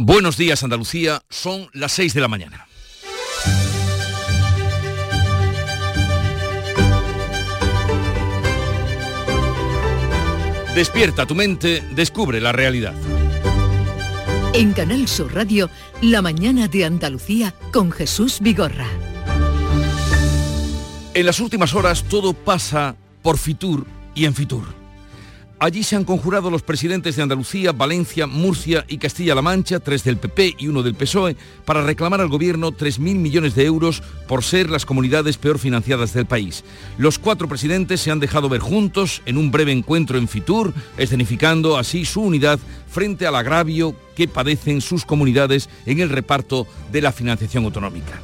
Buenos días Andalucía, son las 6 de la mañana. Despierta tu mente, descubre la realidad. En Canal Sur Radio, La mañana de Andalucía con Jesús Vigorra. En las últimas horas todo pasa por Fitur y en Fitur. Allí se han conjurado los presidentes de Andalucía, Valencia, Murcia y Castilla-La Mancha, tres del PP y uno del PSOE, para reclamar al gobierno 3.000 millones de euros por ser las comunidades peor financiadas del país. Los cuatro presidentes se han dejado ver juntos en un breve encuentro en Fitur, escenificando así su unidad frente al agravio que padecen sus comunidades en el reparto de la financiación autonómica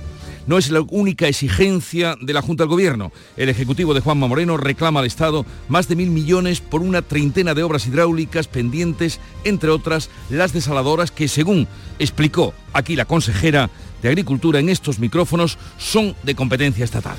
no es la única exigencia de la Junta del Gobierno. El Ejecutivo de Juanma Moreno reclama al Estado más de mil millones por una treintena de obras hidráulicas pendientes, entre otras las desaladoras que, según explicó aquí la consejera de Agricultura en estos micrófonos, son de competencia estatal.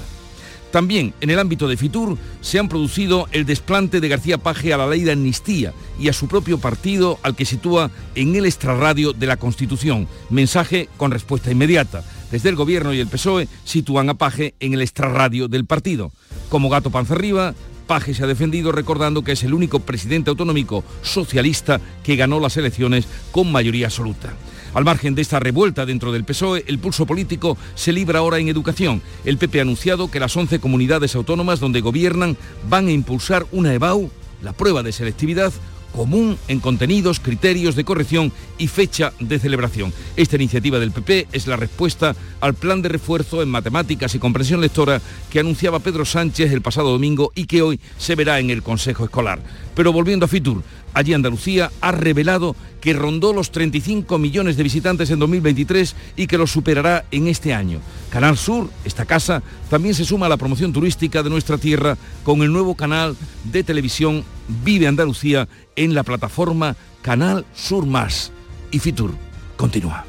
También en el ámbito de Fitur se han producido el desplante de García Paje a la ley de amnistía y a su propio partido al que sitúa en el extrarradio de la Constitución. Mensaje con respuesta inmediata. Desde el Gobierno y el PSOE sitúan a Paje en el extrarradio del partido. Como gato panza arriba, Paje se ha defendido recordando que es el único presidente autonómico socialista que ganó las elecciones con mayoría absoluta. Al margen de esta revuelta dentro del PSOE, el pulso político se libra ahora en educación. El PP ha anunciado que las 11 comunidades autónomas donde gobiernan van a impulsar una EBAU, la prueba de selectividad, común en contenidos, criterios de corrección y fecha de celebración. Esta iniciativa del PP es la respuesta al plan de refuerzo en matemáticas y comprensión lectora que anunciaba Pedro Sánchez el pasado domingo y que hoy se verá en el Consejo Escolar. Pero volviendo a Fitur, allí Andalucía ha revelado que rondó los 35 millones de visitantes en 2023 y que los superará en este año. Canal Sur, esta casa, también se suma a la promoción turística de nuestra tierra con el nuevo canal de televisión Vive Andalucía en la plataforma Canal Sur Más. Y Fitur continúa.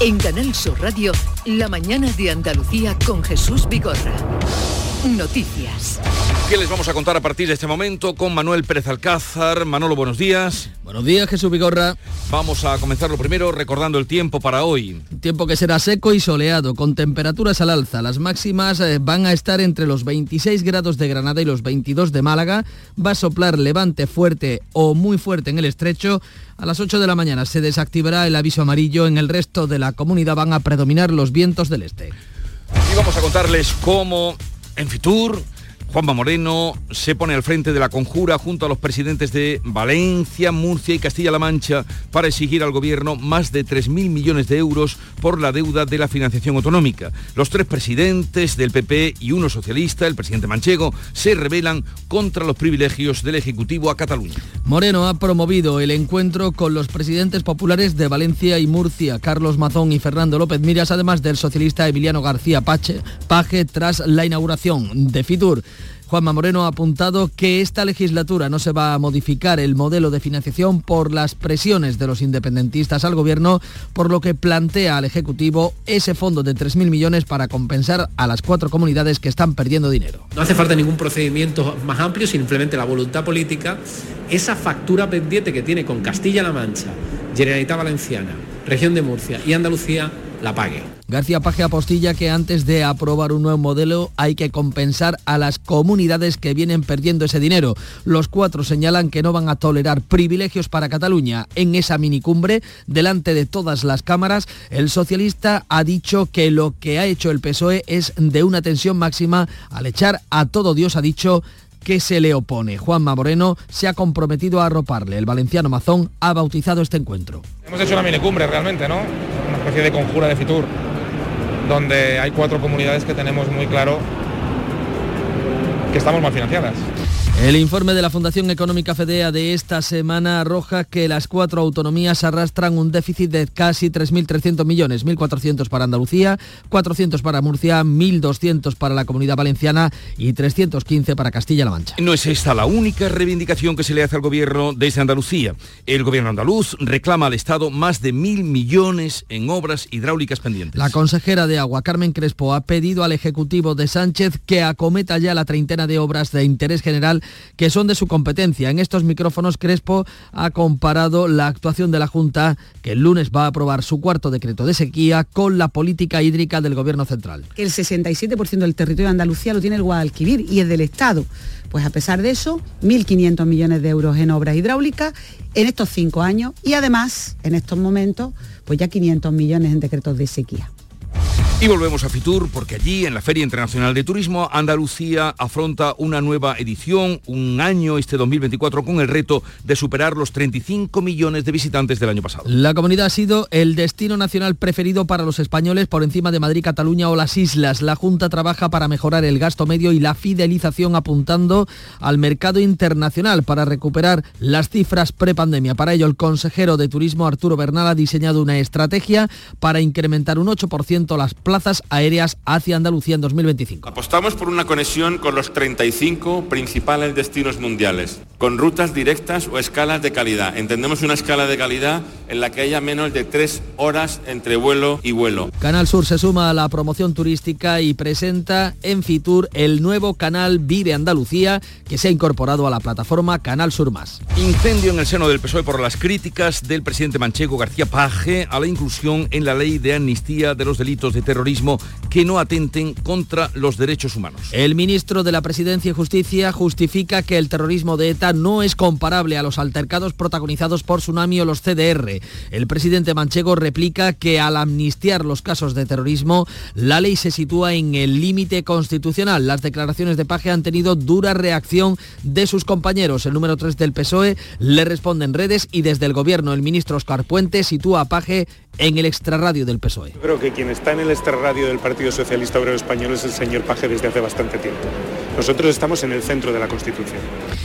En Canal Sur Radio, la mañana de Andalucía con Jesús Vigorra. Noticias. ¿Qué les vamos a contar a partir de este momento con Manuel Pérez Alcázar? Manolo, buenos días. Buenos días, Jesús Vigorra. Vamos a comenzar lo primero recordando el tiempo para hoy. Tiempo que será seco y soleado, con temperaturas al alza. Las máximas eh, van a estar entre los 26 grados de Granada y los 22 de Málaga. Va a soplar levante fuerte o muy fuerte en el estrecho. A las 8 de la mañana se desactivará el aviso amarillo. En el resto de la comunidad van a predominar los vientos del este. Y vamos a contarles cómo en Fitur Juanma Moreno se pone al frente de la conjura junto a los presidentes de Valencia, Murcia y Castilla-La Mancha para exigir al gobierno más de 3.000 millones de euros por la deuda de la financiación autonómica. Los tres presidentes del PP y uno socialista, el presidente manchego, se rebelan contra los privilegios del Ejecutivo a Cataluña. Moreno ha promovido el encuentro con los presidentes populares de Valencia y Murcia, Carlos Mazón y Fernando López Miras, además del socialista Emiliano García Pache, Paje, tras la inauguración de Fitur. Juanma Moreno ha apuntado que esta legislatura no se va a modificar el modelo de financiación por las presiones de los independentistas al gobierno, por lo que plantea al Ejecutivo ese fondo de 3.000 millones para compensar a las cuatro comunidades que están perdiendo dinero. No hace falta ningún procedimiento más amplio, simplemente la voluntad política, esa factura pendiente que tiene con Castilla-La Mancha, Generalitat Valenciana, Región de Murcia y Andalucía, la pague. García Paje apostilla que antes de aprobar un nuevo modelo hay que compensar a las comunidades que vienen perdiendo ese dinero. Los cuatro señalan que no van a tolerar privilegios para Cataluña. En esa minicumbre, delante de todas las cámaras, el socialista ha dicho que lo que ha hecho el PSOE es de una tensión máxima al echar a todo Dios, ha dicho, que se le opone. Juanma Moreno se ha comprometido a arroparle. El valenciano Mazón ha bautizado este encuentro. Hemos hecho una minicumbre realmente, ¿no? Especie de conjura de Fitur donde hay cuatro comunidades que tenemos muy claro que estamos mal financiadas. El informe de la Fundación Económica Fedea de esta semana arroja que las cuatro autonomías arrastran un déficit de casi 3.300 millones, 1.400 para Andalucía, 400 para Murcia, 1.200 para la Comunidad Valenciana y 315 para Castilla-La Mancha. No es esta la única reivindicación que se le hace al gobierno desde Andalucía. El gobierno andaluz reclama al Estado más de mil millones en obras hidráulicas pendientes. La consejera de Agua, Carmen Crespo, ha pedido al Ejecutivo de Sánchez que acometa ya la treintena de obras de interés general que son de su competencia. En estos micrófonos Crespo ha comparado la actuación de la Junta, que el lunes va a aprobar su cuarto decreto de sequía, con la política hídrica del Gobierno central. El 67% del territorio de Andalucía lo tiene el Guadalquivir y es del Estado. Pues a pesar de eso, 1.500 millones de euros en obras hidráulicas en estos cinco años y además, en estos momentos, pues ya 500 millones en decretos de sequía. Y volvemos a Fitur porque allí, en la Feria Internacional de Turismo, Andalucía afronta una nueva edición, un año este 2024, con el reto de superar los 35 millones de visitantes del año pasado. La comunidad ha sido el destino nacional preferido para los españoles por encima de Madrid, Cataluña o las islas. La Junta trabaja para mejorar el gasto medio y la fidelización apuntando al mercado internacional para recuperar las cifras prepandemia. Para ello, el consejero de Turismo, Arturo Bernal, ha diseñado una estrategia para incrementar un 8% las plazas aéreas hacia Andalucía en 2025. Apostamos por una conexión con los 35 principales destinos mundiales, con rutas directas o escalas de calidad. Entendemos una escala de calidad en la que haya menos de tres horas entre vuelo y vuelo. Canal Sur se suma a la promoción turística y presenta en Fitur el nuevo canal Vive Andalucía que se ha incorporado a la plataforma Canal Sur Más. Incendio en el seno del PSOE por las críticas del presidente manchego García Paje a la inclusión en la ley de amnistía de los delitos de terrorismo que no atenten contra los derechos humanos. El ministro de la Presidencia y Justicia justifica que el terrorismo de ETA no es comparable a los altercados protagonizados por Tsunami o los CDR. El presidente manchego replica que al amnistiar los casos de terrorismo, la ley se sitúa en el límite constitucional. Las declaraciones de Paje han tenido dura reacción de sus compañeros. El número 3 del PSOE le responde en redes y desde el gobierno el ministro Oscar Puente sitúa a Paje en el extrarradio del PSOE. Yo creo que quien está en el extrarradio del Partido Socialista Obrero Español es el señor Paje desde hace bastante tiempo. Nosotros estamos en el centro de la Constitución.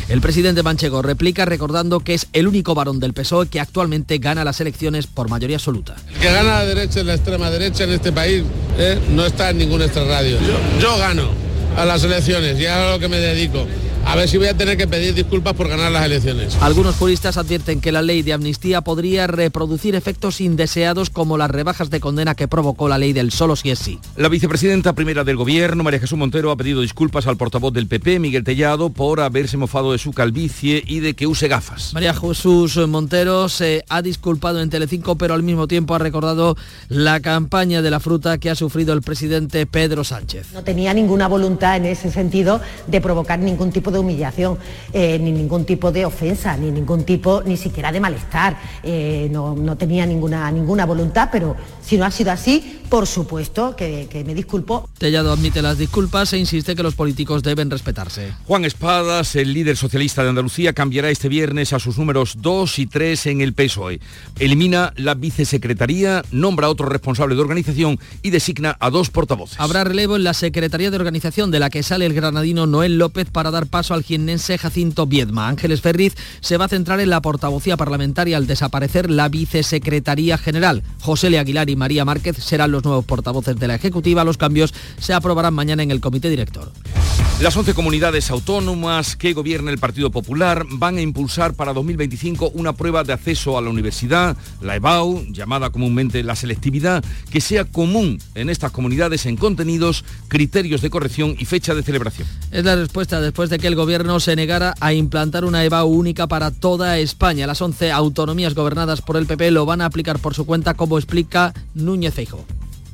El presidente Manchego replica recordando que es el único varón del PSOE que actualmente gana las elecciones por mayoría absoluta. El que gana la derecha y la extrema derecha en este país ¿eh? no está en ningún extrarradio. Yo, yo gano a las elecciones y a lo que me dedico. A ver si voy a tener que pedir disculpas por ganar las elecciones. Algunos juristas advierten que la ley de amnistía podría reproducir efectos indeseados como las rebajas de condena que provocó la ley del solo si es sí. La vicepresidenta primera del gobierno, María Jesús Montero, ha pedido disculpas al portavoz del PP, Miguel Tellado, por haberse mofado de su calvicie y de que use gafas. María Jesús Montero se ha disculpado en Telecinco, pero al mismo tiempo ha recordado la campaña de la fruta que ha sufrido el presidente Pedro Sánchez. No tenía ninguna voluntad en ese sentido de provocar ningún tipo de humillación, eh, ni ningún tipo de ofensa, ni ningún tipo, ni siquiera de malestar. Eh, no, no, tenía ninguna, ninguna voluntad, pero si no ha sido así, por supuesto que, que me disculpo. Tellado admite las disculpas e insiste que los políticos deben respetarse. Juan Espadas, el líder socialista de Andalucía, cambiará este viernes a sus números 2 y 3 en el PSOE. Elimina la vicesecretaría, nombra a otro responsable de organización y designa a dos portavoces. Habrá relevo en la Secretaría de Organización de la que sale el granadino Noel López para dar paso al jiennense Jacinto Viedma. Ángeles Ferriz se va a centrar en la portavocía parlamentaria al desaparecer la vicesecretaría general. José Le Aguilar y María Márquez serán los nuevos portavoces de la Ejecutiva. Los cambios se aprobarán mañana en el comité director. Las 11 comunidades autónomas que gobierna el Partido Popular van a impulsar para 2025 una prueba de acceso a la universidad, la EBAU, llamada comúnmente la selectividad, que sea común en estas comunidades en contenidos, criterios de corrección y fecha de celebración. Es la respuesta después de que el gobierno se negara a implantar una EBAU única para toda España. Las 11 autonomías gobernadas por el PP lo van a aplicar por su cuenta, como explica Núñez Feijóo.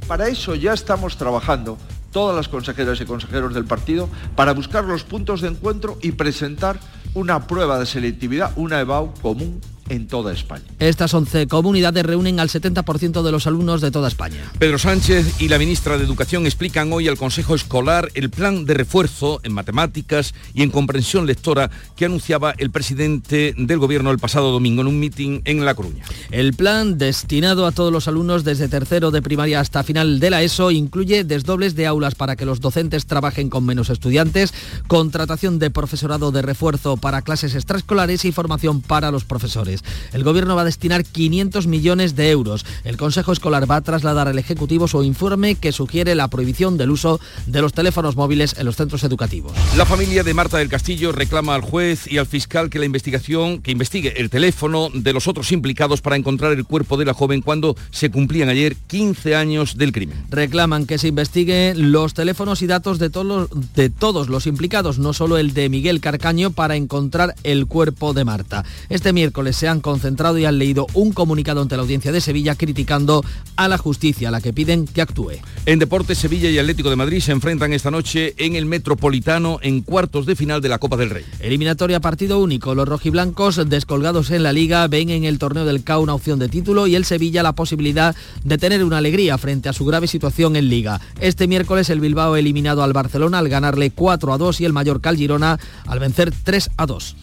Para eso ya estamos trabajando todas las consejeras y consejeros del partido para buscar los puntos de encuentro y presentar una prueba de selectividad, una EBAU común en toda España. Estas 11 comunidades reúnen al 70% de los alumnos de toda España. Pedro Sánchez y la ministra de Educación explican hoy al Consejo Escolar el plan de refuerzo en matemáticas y en comprensión lectora que anunciaba el presidente del Gobierno el pasado domingo en un mitin en La Coruña. El plan, destinado a todos los alumnos desde tercero de primaria hasta final de la ESO, incluye desdobles de aulas para que los docentes trabajen con menos estudiantes, contratación de profesorado de refuerzo para clases extraescolares y formación para los profesores. Escolares. El Gobierno va a destinar 500 millones de euros. El Consejo Escolar va a trasladar al Ejecutivo su informe que sugiere la prohibición del uso de los teléfonos móviles en los centros educativos. La familia de Marta del Castillo reclama al juez y al fiscal que la investigación, que investigue el teléfono de los otros implicados para encontrar el cuerpo de la joven cuando se cumplían ayer 15 años del crimen. Reclaman que se investigue los teléfonos y datos de todos los, de todos los implicados, no solo el de Miguel Carcaño, para encontrar el cuerpo de Marta. Este miércoles se han concentrado y han leído un comunicado ante la audiencia de Sevilla criticando a la justicia, a la que piden que actúe. En Deportes, Sevilla y Atlético de Madrid se enfrentan esta noche en el Metropolitano en cuartos de final de la Copa del Rey. Eliminatoria partido único. Los rojiblancos descolgados en la liga ven en el torneo del CAO una opción de título y el Sevilla la posibilidad de tener una alegría frente a su grave situación en liga. Este miércoles el Bilbao eliminado al Barcelona al ganarle 4 a 2 y el Mallorca al Girona al vencer 3 a 2.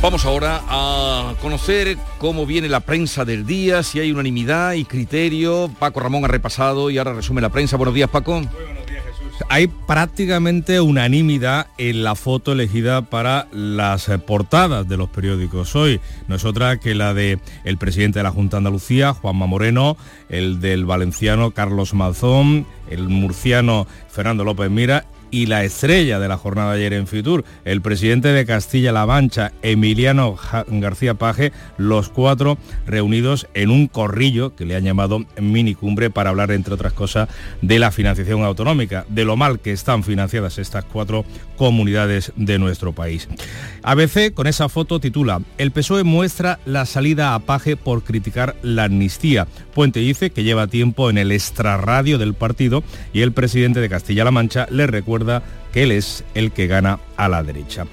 Vamos ahora a conocer cómo viene la prensa del día, si hay unanimidad y criterio. Paco Ramón ha repasado y ahora resume la prensa. Buenos días, Paco. Hay prácticamente unanimidad en la foto elegida para las eh, portadas de los periódicos hoy. No es otra que la de el presidente de la Junta de Andalucía, Juanma Moreno, el del valenciano Carlos Malzón, el murciano Fernando López Mira y la estrella de la jornada ayer en Fitur, el presidente de Castilla-La Mancha, Emiliano García Paje, los cuatro reunidos en un corrillo que le han llamado minicumbre para hablar, entre otras cosas, de la financiación autonómica, de lo mal que están financiadas estas cuatro comunidades de nuestro país. ABC con esa foto titula, el PSOE muestra la salida a Paje por criticar la amnistía. Puente dice que lleva tiempo en el extrarradio del partido y el presidente de Castilla-La Mancha le recuerda que él es el que gana a la derecha.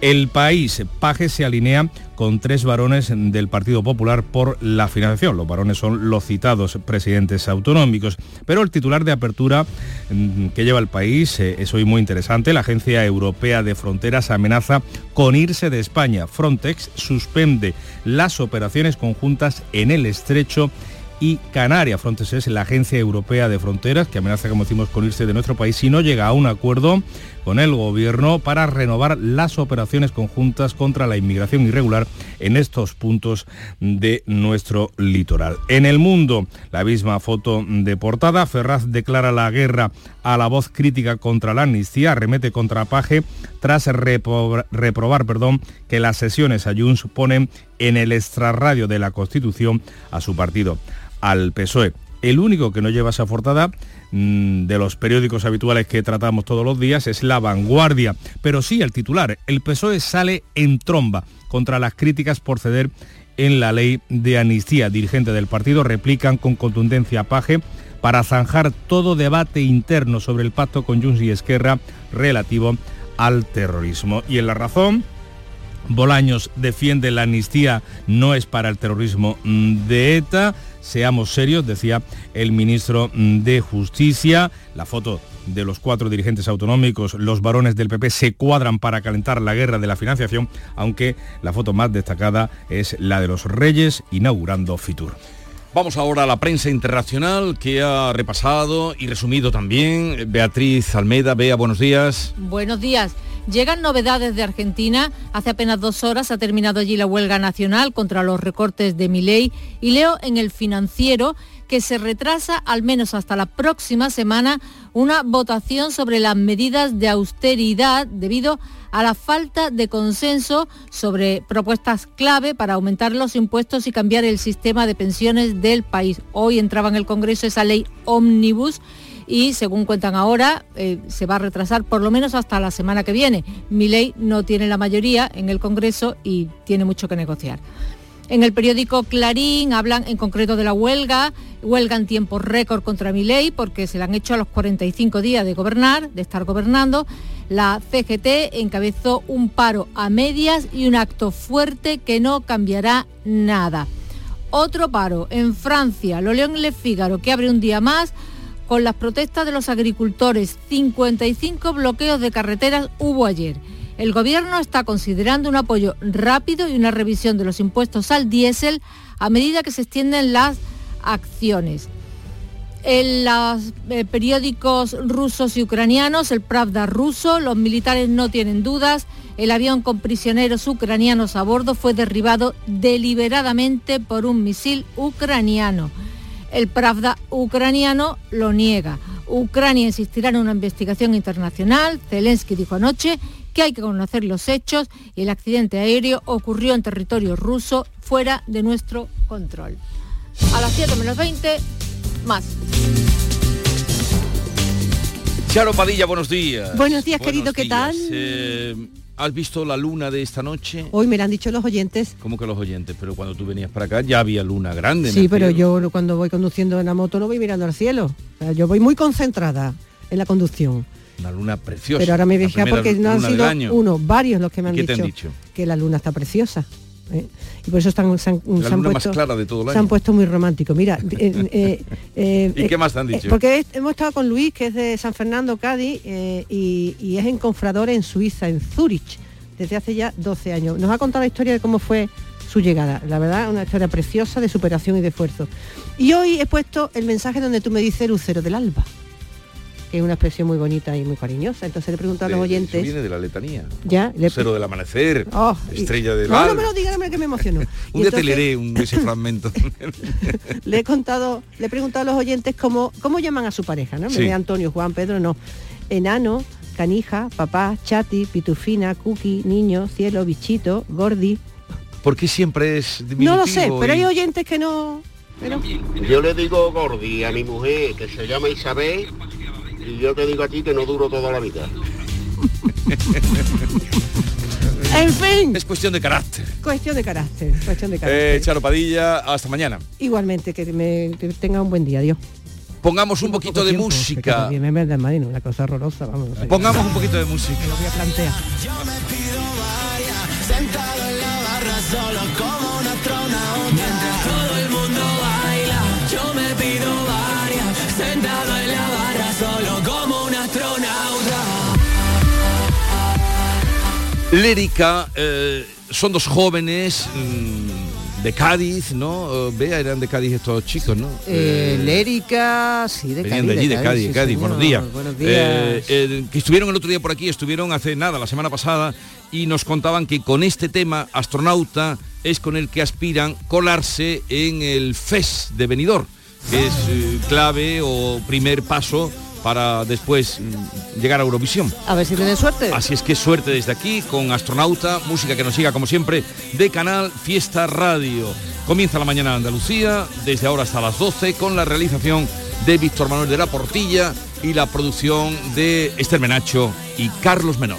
El país, Paje se alinea con tres varones del Partido Popular por la financiación. Los varones son los citados presidentes autonómicos. Pero el titular de apertura mm, que lleva el país eh, es hoy muy interesante. La Agencia Europea de Fronteras amenaza con irse de España. Frontex suspende las operaciones conjuntas en el estrecho y Canaria. Frontex es la Agencia Europea de Fronteras que amenaza, como decimos, con irse de nuestro país si no llega a un acuerdo con el gobierno para renovar las operaciones conjuntas contra la inmigración irregular en estos puntos de nuestro litoral. En el mundo, la misma foto de portada, Ferraz declara la guerra a la voz crítica contra la amnistía, remete contra Paje tras reprobar, perdón, que las sesiones a Junts ponen en el extrarradio de la Constitución a su partido al PSOE. El único que no lleva esa portada mm, de los periódicos habituales que tratamos todos los días es La Vanguardia, pero sí el titular. El PSOE sale en tromba contra las críticas por ceder en la ley de amnistía. Dirigentes del partido replican con contundencia a Paje para zanjar todo debate interno sobre el pacto con Junts y Esquerra relativo al terrorismo. Y en la razón, Bolaños defiende la amnistía no es para el terrorismo mm, de ETA. Seamos serios, decía el ministro de Justicia. La foto de los cuatro dirigentes autonómicos, los varones del PP, se cuadran para calentar la guerra de la financiación, aunque la foto más destacada es la de los reyes inaugurando Fitur. Vamos ahora a la prensa internacional que ha repasado y resumido también. Beatriz Almeida, Bea, buenos días. Buenos días. Llegan novedades de Argentina. Hace apenas dos horas ha terminado allí la huelga nacional contra los recortes de Milei y leo en el financiero que se retrasa al menos hasta la próxima semana una votación sobre las medidas de austeridad debido a la falta de consenso sobre propuestas clave para aumentar los impuestos y cambiar el sistema de pensiones del país. Hoy entraba en el Congreso esa ley ómnibus y según cuentan ahora eh, se va a retrasar por lo menos hasta la semana que viene. Mi ley no tiene la mayoría en el Congreso y tiene mucho que negociar. En el periódico Clarín hablan en concreto de la huelga, huelga en tiempo récord contra mi ley porque se la han hecho a los 45 días de gobernar, de estar gobernando. La CGT encabezó un paro a medias y un acto fuerte que no cambiará nada. Otro paro en Francia, lo León Le Figaro, que abre un día más con las protestas de los agricultores. 55 bloqueos de carreteras hubo ayer. El Gobierno está considerando un apoyo rápido y una revisión de los impuestos al diésel a medida que se extienden las acciones. En los eh, periódicos rusos y ucranianos, el Pravda ruso, los militares no tienen dudas, el avión con prisioneros ucranianos a bordo fue derribado deliberadamente por un misil ucraniano. El Pravda ucraniano lo niega. Ucrania insistirá en una investigación internacional. Zelensky dijo anoche que hay que conocer los hechos y el accidente aéreo ocurrió en territorio ruso fuera de nuestro control. A las 7 menos 20, más. Charo Padilla, buenos días. Buenos días, querido, ¿qué tal? Eh, ¿Has visto la luna de esta noche? Hoy me lo han dicho los oyentes. ¿Cómo que los oyentes? Pero cuando tú venías para acá ya había luna grande. Sí, pero yo cuando voy conduciendo en la moto no voy mirando al cielo. O sea, yo voy muy concentrada en la conducción. Una luna preciosa. Pero ahora me dejé porque no han sido uno, varios los que me han, ¿Qué dicho, te han dicho? que la luna está preciosa. ¿Eh? Y por eso están, se han, se han puesto, clara de todo el se han puesto muy románticos. Mira, eh, eh, ¿Y qué más te han dicho? porque es- hemos estado con Luis, que es de San Fernando, Cádiz, y, y es encofrador en Suiza, en Zurich, desde hace ya 12 años. Nos ha contado la historia de cómo fue su llegada. La verdad, una historia preciosa de superación y de esfuerzo. Y hoy he puesto el mensaje donde tú me dices lucero del alba, que es una expresión muy bonita y muy cariñosa. Entonces le he preguntado a los eso oyentes. viene de la letanía. Ya, le- Cero del amanecer, Oh, y- estrella del No, no me lo diga, no me que me emociono. Un día te leeré un, ese fragmento. le he contado, le he preguntado a los oyentes cómo, cómo llaman a su pareja, ¿no? Me Sí. de Antonio, Juan, Pedro, no. Enano, canija, papá, chati, pitufina, cookie, niño, cielo, bichito, gordi. ¿Por qué siempre es diminutivo? No lo sé, pero y- hay oyentes que no. pero- Yo le digo Gordi a mi mujer, que se llama Isabel, y yo te digo a ti que no duro toda la vida. En fin. Es cuestión de carácter. Cuestión de carácter, cuestión de carácter. Eh, Charo Padilla, hasta mañana. Igualmente, que, me, que tenga un buen día, Dios. Pongamos un poquito de Tiempo, música. una cosa horrorosa, vamos. no sé. Pongamos un poquito de música. Me lo voy a plantear. Sentado en la barra solo como Lérica, eh, son dos jóvenes mm, de Cádiz, ¿no? Eh, Vea, eran de Cádiz estos chicos, ¿no? Eh, Lérica, sí, de Venían Cádiz. de allí, de Cádiz, sí, Cádiz. señor. Buenos días. Buenos días. Eh, que estuvieron el otro día por aquí, estuvieron hace nada, la semana pasada, y nos contaban que con este tema, astronauta, es con el que aspiran colarse en el FES de Benidorm, que es clave o primer paso para después mm, llegar a Eurovisión. A ver si tienen suerte. Así es que suerte desde aquí con Astronauta, música que nos siga como siempre de Canal Fiesta Radio. Comienza la mañana de Andalucía, desde ahora hasta las 12, con la realización de Víctor Manuel de la Portilla y la producción de Esther Menacho y Carlos Menor.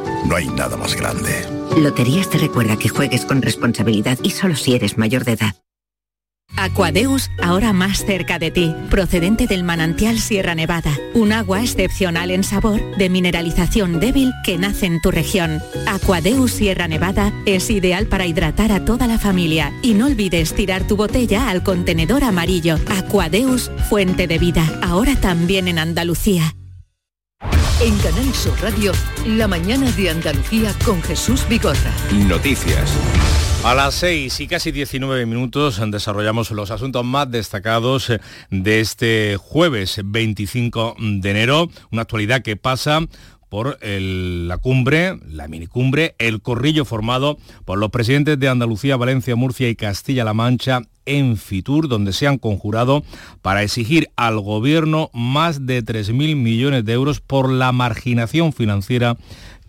No hay nada más grande. Loterías te recuerda que juegues con responsabilidad y solo si eres mayor de edad. Aquadeus, ahora más cerca de ti, procedente del manantial Sierra Nevada, un agua excepcional en sabor, de mineralización débil que nace en tu región. Aquadeus Sierra Nevada es ideal para hidratar a toda la familia y no olvides tirar tu botella al contenedor amarillo. Aquadeus, fuente de vida, ahora también en Andalucía. En Canal Sur Radio, la mañana de Andalucía con Jesús Vigorra. Noticias. A las 6 y casi 19 minutos desarrollamos los asuntos más destacados eh, de este jueves 25 de enero, una actualidad que pasa por la cumbre, la minicumbre, el corrillo formado por los presidentes de Andalucía, Valencia, Murcia y Castilla-La Mancha en Fitur, donde se han conjurado para exigir al gobierno más de 3.000 millones de euros por la marginación financiera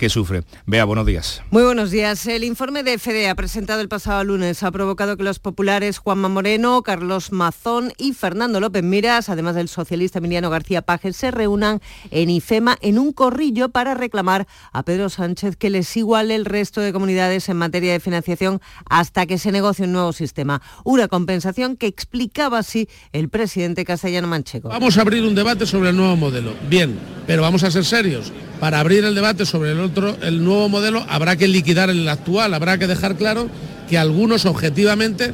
que sufre. Vea, buenos días. Muy buenos días. El informe de FEDEA presentado el pasado lunes ha provocado que los populares Juanma Moreno, Carlos Mazón y Fernando López Miras, además del socialista Emiliano García Paje, se reúnan en IFEMA en un corrillo para reclamar a Pedro Sánchez que les iguale el resto de comunidades en materia de financiación hasta que se negocie un nuevo sistema. Una compensación que explicaba así el presidente castellano Manchego. Vamos a abrir un debate sobre el nuevo modelo. Bien, pero vamos a ser serios. Para abrir el debate sobre el otro, el nuevo modelo, habrá que liquidar el actual, habrá que dejar claro que algunos objetivamente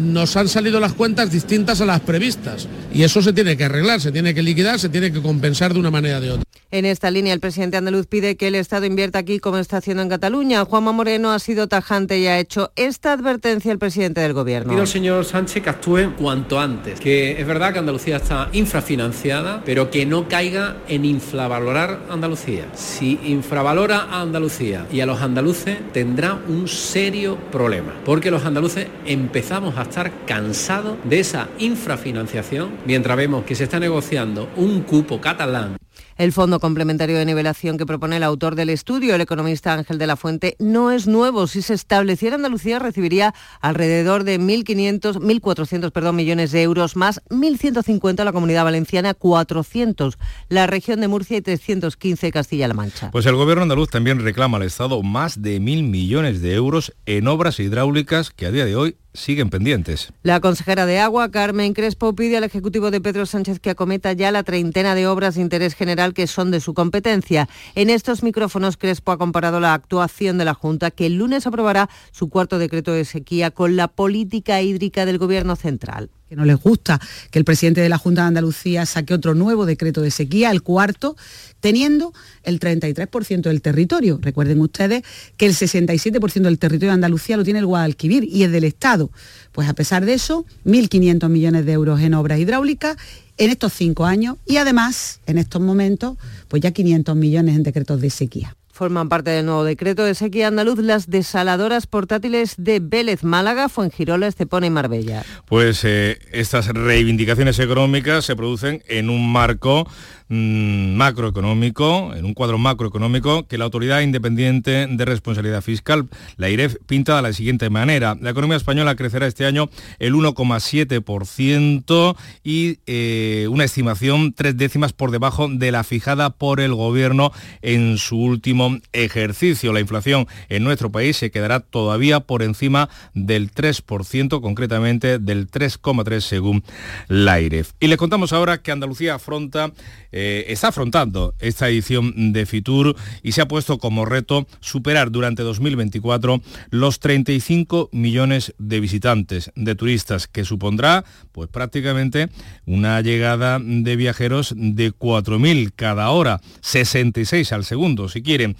nos han salido las cuentas distintas a las previstas. Y eso se tiene que arreglar, se tiene que liquidar, se tiene que compensar de una manera o de otra. En esta línea, el presidente andaluz pide que el Estado invierta aquí como está haciendo en Cataluña. Juanma Moreno ha sido tajante y ha hecho esta advertencia al presidente del Gobierno. Pido al señor Sánchez que actúe cuanto antes, que es verdad que Andalucía está infrafinanciada, pero que no caiga en infravalorar Andalucía. Si infravalora a Andalucía y a los andaluces, tendrá un serio problema, porque los andaluces empezamos a estar cansados de esa infrafinanciación mientras vemos que se está negociando un cupo catalán el fondo complementario de nivelación que propone el autor del estudio, el economista Ángel de la Fuente, no es nuevo. Si se estableciera Andalucía, recibiría alrededor de 1.500, 1.400 perdón, millones de euros más, 1.150 la Comunidad Valenciana, 400 la región de Murcia y 315 Castilla-La Mancha. Pues el gobierno andaluz también reclama al Estado más de 1.000 millones de euros en obras hidráulicas que a día de hoy siguen pendientes. La consejera de Agua, Carmen Crespo, pide al Ejecutivo de Pedro Sánchez que acometa ya la treintena de obras de interés general que son de su competencia. En estos micrófonos, Crespo ha comparado la actuación de la Junta, que el lunes aprobará su cuarto decreto de sequía, con la política hídrica del Gobierno central que no les gusta que el presidente de la Junta de Andalucía saque otro nuevo decreto de sequía, el cuarto, teniendo el 33% del territorio. Recuerden ustedes que el 67% del territorio de Andalucía lo tiene el Guadalquivir y es del Estado. Pues a pesar de eso, 1.500 millones de euros en obras hidráulicas en estos cinco años y además, en estos momentos, pues ya 500 millones en decretos de sequía. Forman parte del nuevo decreto de sequía andaluz las desaladoras portátiles de Vélez, Málaga, Fuengirola, Estepona y Marbella. Pues eh, estas reivindicaciones económicas se producen en un marco macroeconómico, en un cuadro macroeconómico que la Autoridad Independiente de Responsabilidad Fiscal, la IREF, pinta de la siguiente manera. La economía española crecerá este año el 1,7% y eh, una estimación tres décimas por debajo de la fijada por el Gobierno en su último ejercicio. La inflación en nuestro país se quedará todavía por encima del 3%, concretamente del 3,3% según la IREF. Y le contamos ahora que Andalucía afronta eh, está afrontando esta edición de Fitur y se ha puesto como reto superar durante 2024 los 35 millones de visitantes, de turistas, que supondrá pues prácticamente una llegada de viajeros de 4.000 cada hora, 66 al segundo, si quieren.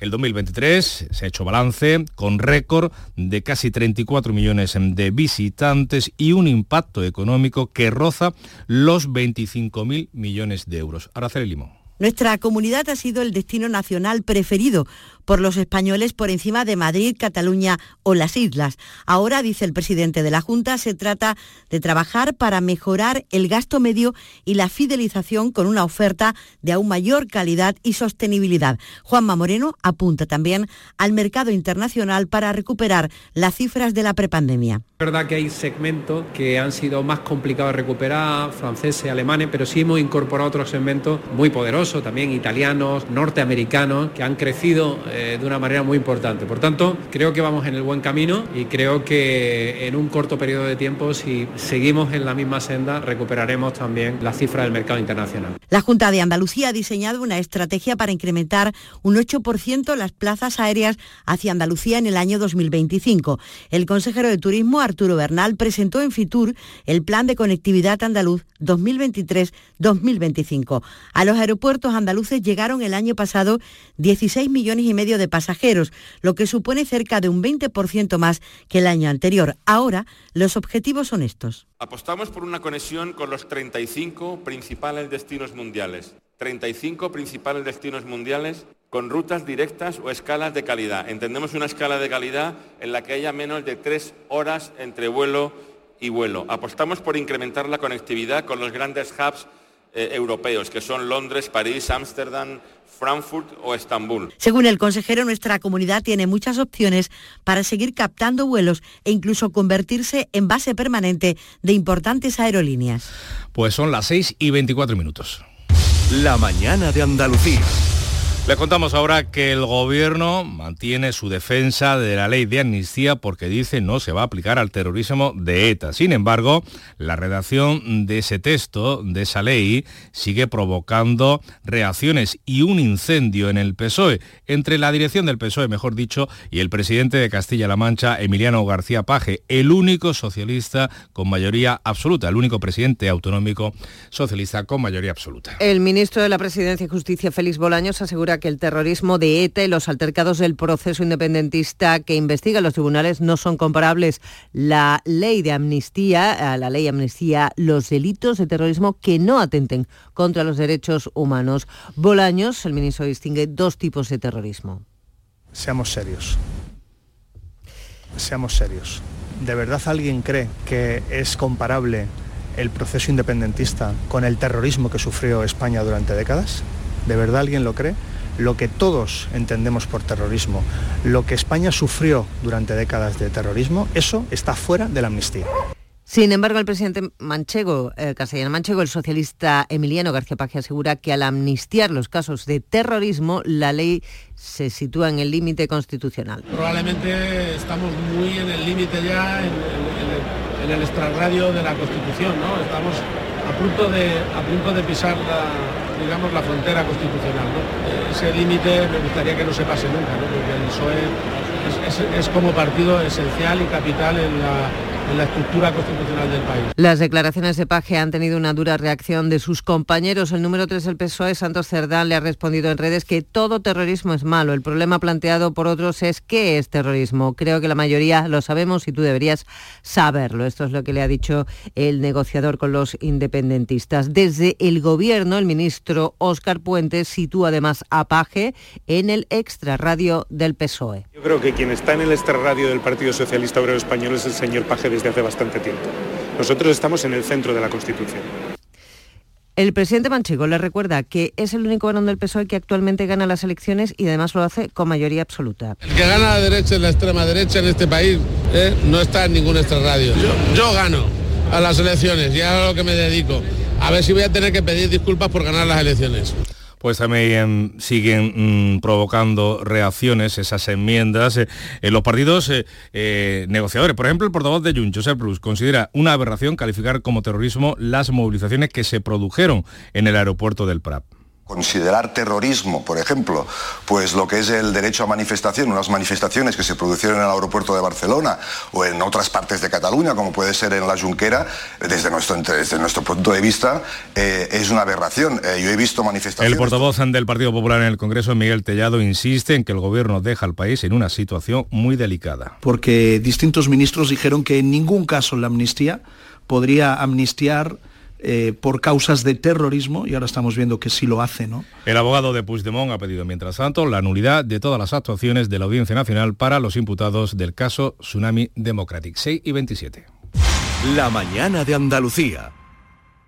El 2023 se ha hecho balance con récord de casi 34 millones de visitantes y un impacto económico que roza los 25.000 millones de euros. Araceli Limón. Nuestra comunidad ha sido el destino nacional preferido por los españoles por encima de Madrid, Cataluña o las islas. Ahora, dice el presidente de la Junta, se trata de trabajar para mejorar el gasto medio y la fidelización con una oferta de aún mayor calidad y sostenibilidad. Juanma Moreno apunta también al mercado internacional para recuperar las cifras de la prepandemia. Es verdad que hay segmentos que han sido más complicados de recuperar, franceses, alemanes, pero sí hemos incorporado otros segmentos muy poderosos, también italianos, norteamericanos, que han crecido eh, de una manera muy importante. Por tanto, creo que vamos en el buen camino y creo que en un corto periodo de tiempo, si seguimos en la misma senda, recuperaremos también la cifra del mercado internacional. La Junta de Andalucía ha diseñado una estrategia para incrementar un 8% las plazas aéreas hacia Andalucía en el año 2025. El consejero de Turismo, Arturo Bernal, presentó en Fitur el Plan de Conectividad Andaluz 2023-2025. A los aeropuertos andaluces llegaron el año pasado 16 millones y medio de pasajeros, lo que supone cerca de un 20% más que el año anterior. Ahora, los objetivos son estos. Apostamos por una conexión con los 35 principales destinos mundiales. 35 principales destinos mundiales con rutas directas o escalas de calidad. Entendemos una escala de calidad en la que haya menos de tres horas entre vuelo y vuelo. Apostamos por incrementar la conectividad con los grandes hubs eh, europeos, que son Londres, París, Ámsterdam, Frankfurt o Estambul. Según el consejero, nuestra comunidad tiene muchas opciones para seguir captando vuelos e incluso convertirse en base permanente de importantes aerolíneas. Pues son las 6 y 24 minutos. La mañana de Andalucía. Les contamos ahora que el gobierno mantiene su defensa de la ley de amnistía porque dice no se va a aplicar al terrorismo de ETA. Sin embargo, la redacción de ese texto, de esa ley, sigue provocando reacciones y un incendio en el PSOE, entre la dirección del PSOE, mejor dicho, y el presidente de Castilla-La Mancha, Emiliano García Paje, el único socialista con mayoría absoluta, el único presidente autonómico socialista con mayoría absoluta. El ministro de la Presidencia y Justicia, Félix Bolaños, asegura que el terrorismo de ETA y los altercados del proceso independentista que investiga los tribunales no son comparables. La ley de amnistía, la ley amnistía los delitos de terrorismo que no atenten contra los derechos humanos. Bolaños, el ministro distingue dos tipos de terrorismo. Seamos serios. Seamos serios. ¿De verdad alguien cree que es comparable el proceso independentista con el terrorismo que sufrió España durante décadas? ¿De verdad alguien lo cree? Lo que todos entendemos por terrorismo, lo que España sufrió durante décadas de terrorismo, eso está fuera de la amnistía. Sin embargo, el presidente manchego, eh, castellano manchego, el socialista Emiliano García Paje asegura que al amnistiar los casos de terrorismo, la ley se sitúa en el límite constitucional. Probablemente estamos muy en el límite ya, en, en, en, el extrarradio de la Constitución, ¿no? Estamos a punto de, a punto de pisar la, digamos, la frontera constitucional. Ese límite me gustaría que no se pase nunca, porque el PSOE es, es, es como partido esencial y capital en la, en la estructura constitucional del país. Las declaraciones de Paje han tenido una dura reacción de sus compañeros. El número 3 del PSOE, Santos Cerdán, le ha respondido en redes que todo terrorismo es malo. El problema planteado por otros es qué es terrorismo. Creo que la mayoría lo sabemos y tú deberías saberlo. Esto es lo que le ha dicho el negociador con los independentistas. Desde el gobierno, el ministro Óscar Puentes sitúa además a Paje en el extrarradio del PSOE. Yo creo que quien está en el extrarradio del Partido Socialista Obrero Español es el señor Paje desde hace bastante tiempo. Nosotros estamos en el centro de la Constitución. El presidente Manchego le recuerda que es el único varón del PSOE que actualmente gana las elecciones y además lo hace con mayoría absoluta. El que gana la derecha en la extrema derecha en este país ¿eh? no está en ningún extrarradio. Yo, yo gano a las elecciones y es a lo que me dedico. A ver si voy a tener que pedir disculpas por ganar las elecciones pues también siguen mmm, provocando reacciones esas enmiendas eh, en los partidos eh, eh, negociadores. Por ejemplo, el portavoz de Junts, Josep Bruce, considera una aberración calificar como terrorismo las movilizaciones que se produjeron en el aeropuerto del Prat considerar terrorismo, por ejemplo, pues lo que es el derecho a manifestación, unas manifestaciones que se produjeron en el aeropuerto de Barcelona o en otras partes de Cataluña, como puede ser en la Junquera, desde nuestro, desde nuestro punto de vista, eh, es una aberración. Eh, yo he visto manifestaciones... El portavoz del Partido Popular en el Congreso, Miguel Tellado, insiste en que el gobierno deja al país en una situación muy delicada. Porque distintos ministros dijeron que en ningún caso la amnistía podría amnistiar eh, por causas de terrorismo y ahora estamos viendo que sí lo hace, ¿no? El abogado de Puigdemont ha pedido, mientras tanto, la nulidad de todas las actuaciones de la Audiencia Nacional para los imputados del caso Tsunami Democratic 6 y 27. La mañana de Andalucía.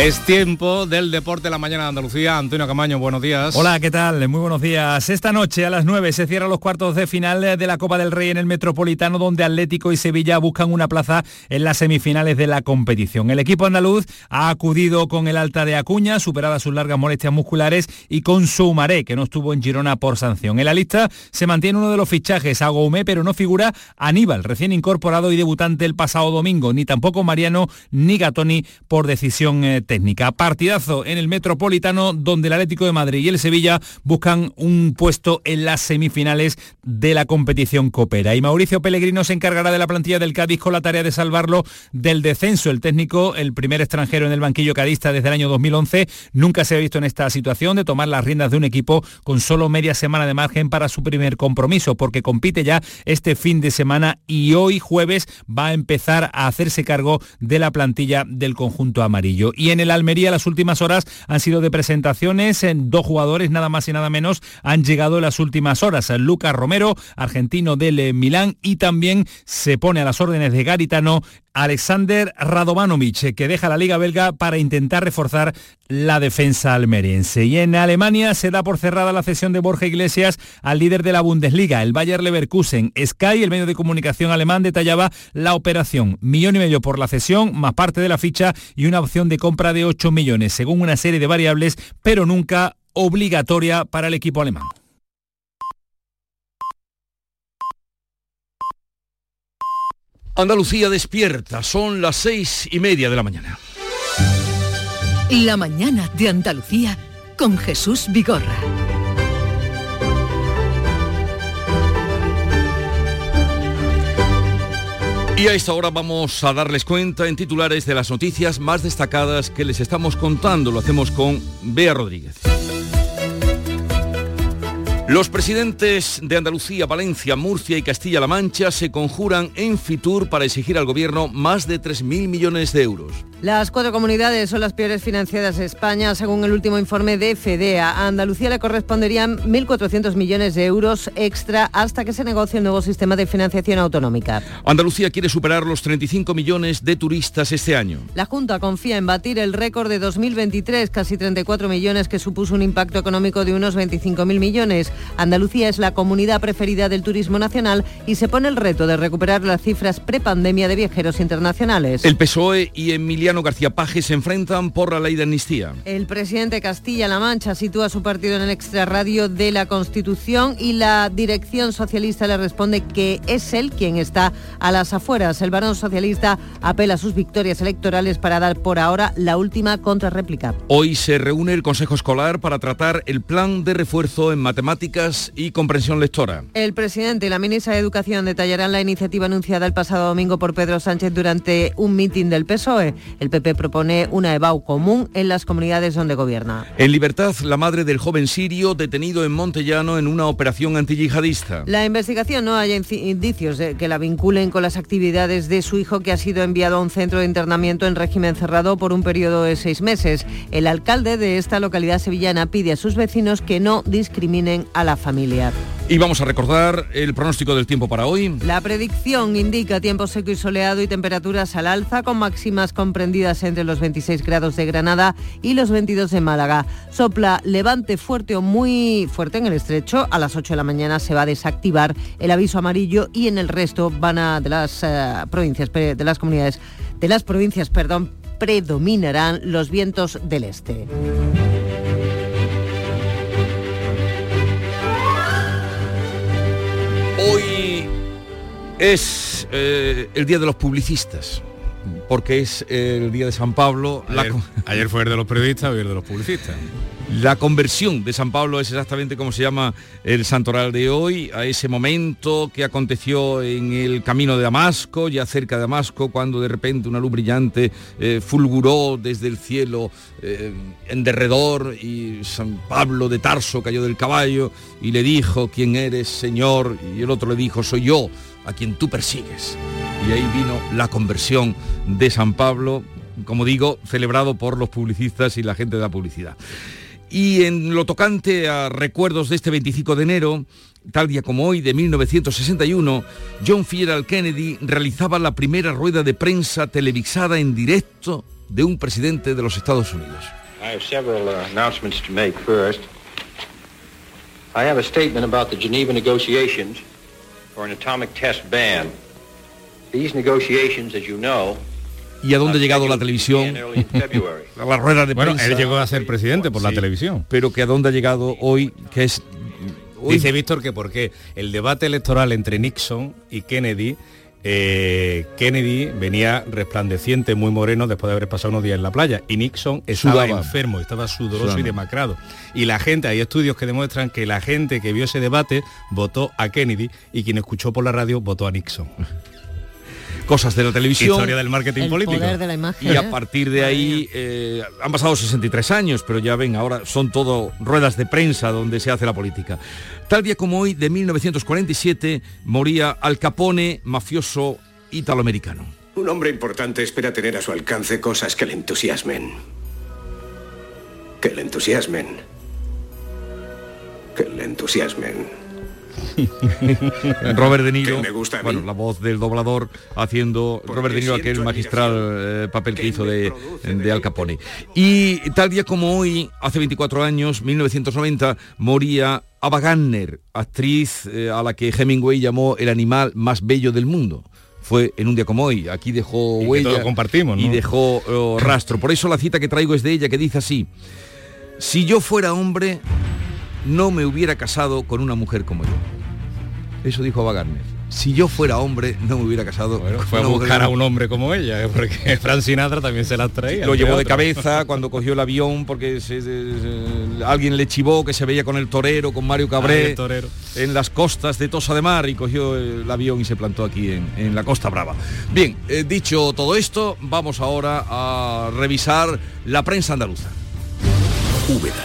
Es tiempo del deporte de la mañana de Andalucía. Antonio Camaño, buenos días. Hola, ¿qué tal? Muy buenos días. Esta noche a las 9 se cierran los cuartos de final de la Copa del Rey en el Metropolitano, donde Atlético y Sevilla buscan una plaza en las semifinales de la competición. El equipo andaluz ha acudido con el alta de Acuña, superada sus largas molestias musculares, y con Soumaré, que no estuvo en Girona por sanción. En la lista se mantiene uno de los fichajes, Agoumé, pero no figura Aníbal, recién incorporado y debutante el pasado domingo, ni tampoco Mariano ni Gatoni por decisión eh, técnica. Partidazo en el Metropolitano donde el Atlético de Madrid y el Sevilla buscan un puesto en las semifinales de la competición Copera. Y Mauricio Pellegrino se encargará de la plantilla del Cádiz con la tarea de salvarlo del descenso. El técnico, el primer extranjero en el banquillo cadista desde el año 2011, nunca se ha visto en esta situación de tomar las riendas de un equipo con solo media semana de margen para su primer compromiso, porque compite ya este fin de semana y hoy jueves va a empezar a hacerse cargo de la plantilla del conjunto amarillo. Y en el Almería las últimas horas han sido de presentaciones, en dos jugadores nada más y nada menos han llegado en las últimas horas. Lucas Romero, argentino del eh, Milán, y también se pone a las órdenes de Garitano Alexander Radovanovic, que deja la Liga Belga para intentar reforzar la defensa almeriense. Y en Alemania se da por cerrada la cesión de Borja Iglesias al líder de la Bundesliga, el Bayer Leverkusen. Sky, el medio de comunicación alemán, detallaba la operación. Millón y medio por la cesión, más parte de la ficha y una opción de compra de 8 millones, según una serie de variables, pero nunca obligatoria para el equipo alemán. Andalucía despierta, son las seis y media de la mañana. La mañana de Andalucía con Jesús Vigorra. Y a esta hora vamos a darles cuenta en titulares de las noticias más destacadas que les estamos contando. Lo hacemos con Bea Rodríguez. Los presidentes de Andalucía, Valencia, Murcia y Castilla-La Mancha se conjuran en Fitur para exigir al gobierno más de 3.000 millones de euros. Las cuatro comunidades son las peores financiadas de España, según el último informe de FEDEA. A Andalucía le corresponderían 1.400 millones de euros extra hasta que se negocie el nuevo sistema de financiación autonómica. Andalucía quiere superar los 35 millones de turistas este año. La Junta confía en batir el récord de 2023, casi 34 millones, que supuso un impacto económico de unos 25.000 millones. Andalucía es la comunidad preferida del turismo nacional y se pone el reto de recuperar las cifras prepandemia de viajeros internacionales. El PSOE y García Paje se enfrentan por la ley de amnistía. El presidente Castilla-La Mancha sitúa su partido en el extrarradio de la Constitución y la dirección socialista le responde que es él quien está a las afueras. El varón socialista apela a sus victorias electorales para dar por ahora la última contrarréplica. Hoy se reúne el Consejo Escolar para tratar el plan de refuerzo en matemáticas y comprensión lectora. El presidente y la ministra de Educación detallarán la iniciativa anunciada el pasado domingo por Pedro Sánchez durante un mitin del PSOE. El PP propone una EBAU común en las comunidades donde gobierna. En libertad, la madre del joven sirio detenido en Montellano en una operación antiyihadista. La investigación no hay indicios de que la vinculen con las actividades de su hijo que ha sido enviado a un centro de internamiento en régimen cerrado por un periodo de seis meses. El alcalde de esta localidad sevillana pide a sus vecinos que no discriminen a la familia. Y vamos a recordar el pronóstico del tiempo para hoy. La predicción indica tiempo seco y soleado y temperaturas al alza con máximas comprendidas entre los 26 grados de Granada y los 22 de Málaga. Sopla levante fuerte o muy fuerte en el estrecho. A las 8 de la mañana se va a desactivar el aviso amarillo y en el resto van a de las uh, provincias de las comunidades de las provincias, perdón, predominarán los vientos del este. Es eh, el Día de los Publicistas, porque es el Día de San Pablo. Ayer, la... ayer fue el de los periodistas, hoy el de los publicistas. La conversión de San Pablo es exactamente como se llama el santoral de hoy, a ese momento que aconteció en el camino de Damasco, ya cerca de Damasco, cuando de repente una luz brillante eh, fulguró desde el cielo eh, en derredor y San Pablo de Tarso cayó del caballo y le dijo, ¿quién eres, Señor? Y el otro le dijo, soy yo, a quien tú persigues. Y ahí vino la conversión de San Pablo, como digo, celebrado por los publicistas y la gente de la publicidad. Y en lo tocante a recuerdos de este 25 de enero, tal día como hoy, de 1961, John Fitzgerald Kennedy realizaba la primera rueda de prensa televisada en directo de un presidente de los Estados Unidos. I have several uh, announcements to make first. I have a statement about the Geneva negotiations for an atomic test ban. These negotiations, as you know, y a dónde ha llegado la televisión, a la rueda de bueno, él llegó a ser presidente por sí, la televisión. Pero que a dónde ha llegado hoy, que es... Hoy... Dice Víctor que porque el debate electoral entre Nixon y Kennedy eh, Kennedy venía resplandeciente, muy moreno, después de haber pasado unos días en la playa. Y Nixon estaba Sudaba. enfermo, estaba sudoroso y demacrado. Y la gente, hay estudios que demuestran que la gente que vio ese debate votó a Kennedy y quien escuchó por la radio votó a Nixon. Cosas de la televisión. Historia del marketing político. Y a partir de ahí eh, han pasado 63 años, pero ya ven, ahora son todo ruedas de prensa donde se hace la política. Tal día como hoy, de 1947, moría Al Capone, mafioso italoamericano. Un hombre importante espera tener a su alcance cosas que le entusiasmen. Que le entusiasmen. Que le entusiasmen. Robert De Niro, me gusta bueno, la voz del doblador haciendo Robert De Niro aquel magistral eh, papel que hizo de, de Al Capone. Y tal día como hoy, hace 24 años, 1990, moría Ava Gardner, actriz eh, a la que Hemingway llamó el animal más bello del mundo. Fue en un día como hoy, aquí dejó Y huella compartimos, ¿no? y dejó oh, rastro. Por eso la cita que traigo es de ella, que dice así, si yo fuera hombre, no me hubiera casado con una mujer como yo. Eso dijo Ava Gardner. Si yo fuera hombre, no me hubiera casado con Fue a buscar a un hombre como ella, ¿eh? porque Frank Sinatra también se las traía. Lo llevó de cabeza cuando cogió el avión porque se- se- se- alguien le chivó que se veía con el torero, con Mario Ay, Cabré, el torero. en las costas de Tosa de Mar y cogió el avión y se plantó aquí en, en la Costa Brava. Bien, eh, dicho todo esto, vamos ahora a revisar la prensa andaluza. Úbeda,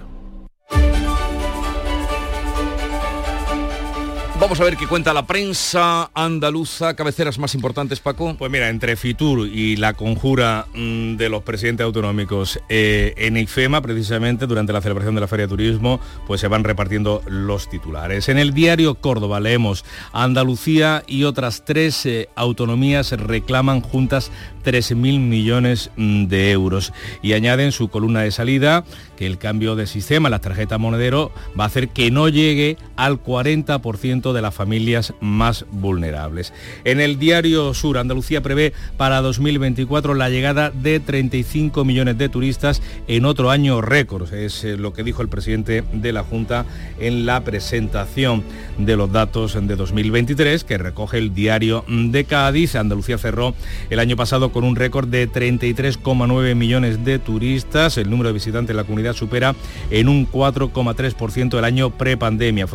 Vamos a ver qué cuenta la prensa andaluza, cabeceras más importantes, Paco. Pues mira, entre Fitur y la conjura mm, de los presidentes autonómicos eh, en IFEMA, precisamente durante la celebración de la Feria de Turismo, pues se van repartiendo los titulares. En el diario Córdoba leemos, Andalucía y otras tres eh, autonomías reclaman juntas 3.000 millones mm, de euros. Y añaden su columna de salida que el cambio de sistema, las tarjetas monedero, va a hacer que no llegue al 40% de las familias más vulnerables. En el diario Sur, Andalucía prevé para 2024 la llegada de 35 millones de turistas en otro año récord. Es eh, lo que dijo el presidente de la Junta en la presentación de los datos de 2023 que recoge el diario de Cádiz. Andalucía cerró el año pasado con un récord de 33,9 millones de turistas. El número de visitantes en la comunidad supera en un 4,3% el año prepandemia.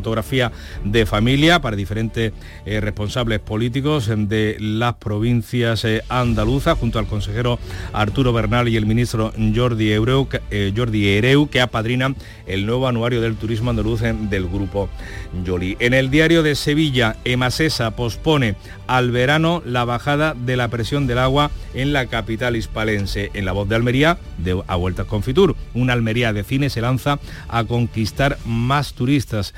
De familia para diferentes eh, responsables políticos de las provincias eh, andaluzas, junto al consejero Arturo Bernal y el ministro Jordi Ereu, eh, Jordi Ereu, que apadrinan el nuevo anuario del turismo andaluz en- del grupo Yoli. En el diario de Sevilla, Emasesa pospone al verano la bajada de la presión del agua en la capital hispalense. En la voz de Almería, de a vueltas con Fitur, una Almería de cine se lanza a conquistar más turistas.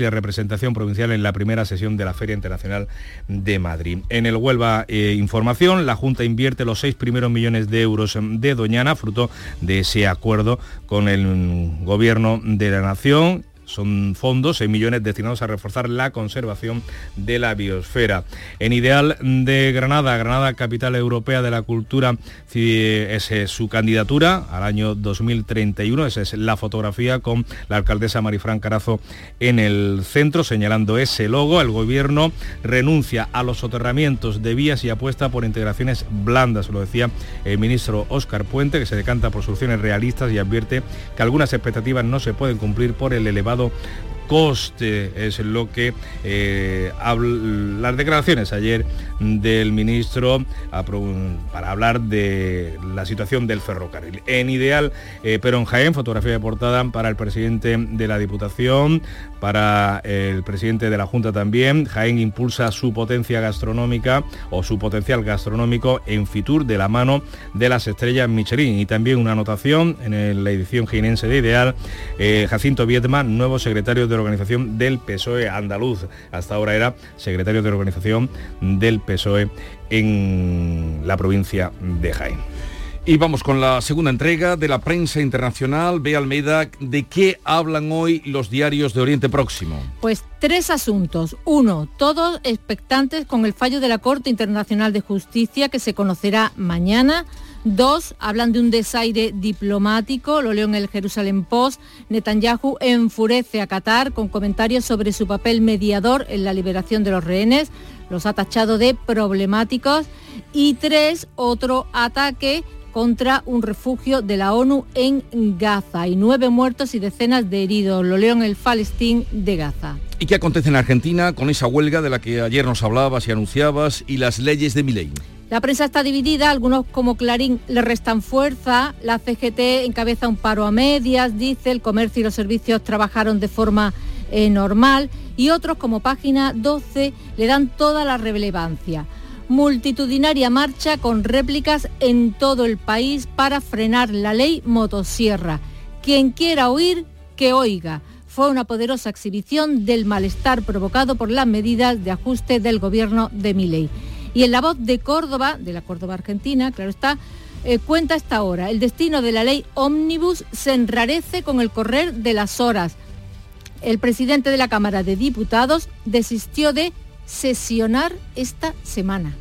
Amplia representación provincial en la primera sesión de la Feria Internacional de Madrid. En el Huelva eh, Información, la Junta invierte los seis primeros millones de euros de Doñana, fruto de ese acuerdo con el mm, gobierno de la Nación son fondos, 6 millones destinados a reforzar la conservación de la biosfera. En Ideal de Granada, Granada Capital Europea de la Cultura, es su candidatura al año 2031. Esa es la fotografía con la alcaldesa Marifran Carazo en el centro, señalando ese logo. El gobierno renuncia a los soterramientos de vías y apuesta por integraciones blandas, lo decía el ministro Óscar Puente, que se decanta por soluciones realistas y advierte que algunas expectativas no se pueden cumplir por el elevado coste es lo que eh, las declaraciones ayer del ministro para hablar de la situación del ferrocarril. En ideal, eh, pero en Jaén, fotografía de portada para el presidente de la Diputación, para el presidente de la Junta también. Jaén impulsa su potencia gastronómica o su potencial gastronómico en Fitur de la mano de las estrellas Michelin. Y también una anotación en la edición jienense de Ideal, eh, Jacinto Viedma, nuevo secretario de organización del PSOE andaluz. Hasta ahora era secretario de organización del PSOE en la provincia de Jaén. Y vamos con la segunda entrega de la prensa internacional. Ve Almeida, ¿de qué hablan hoy los diarios de Oriente Próximo? Pues tres asuntos. Uno, todos expectantes con el fallo de la Corte Internacional de Justicia que se conocerá mañana. Dos, hablan de un desaire diplomático, lo leo en el Jerusalem Post. Netanyahu enfurece a Qatar con comentarios sobre su papel mediador en la liberación de los rehenes. Los ha tachado de problemáticos. Y tres, otro ataque contra un refugio de la ONU en Gaza. Hay nueve muertos y decenas de heridos. Lo leo en el Palestín de Gaza. ¿Y qué acontece en Argentina con esa huelga de la que ayer nos hablabas y anunciabas y las leyes de Milei? La prensa está dividida, algunos como Clarín le restan fuerza, la CGT encabeza un paro a medias, dice, el comercio y los servicios trabajaron de forma eh, normal y otros como Página 12 le dan toda la relevancia multitudinaria marcha con réplicas en todo el país para frenar la ley motosierra. Quien quiera oír, que oiga. Fue una poderosa exhibición del malestar provocado por las medidas de ajuste del gobierno de Miley. Y en la voz de Córdoba, de la Córdoba Argentina, claro está, eh, cuenta esta hora, el destino de la ley Omnibus se enrarece con el correr de las horas. El presidente de la Cámara de Diputados desistió de sesionar esta semana.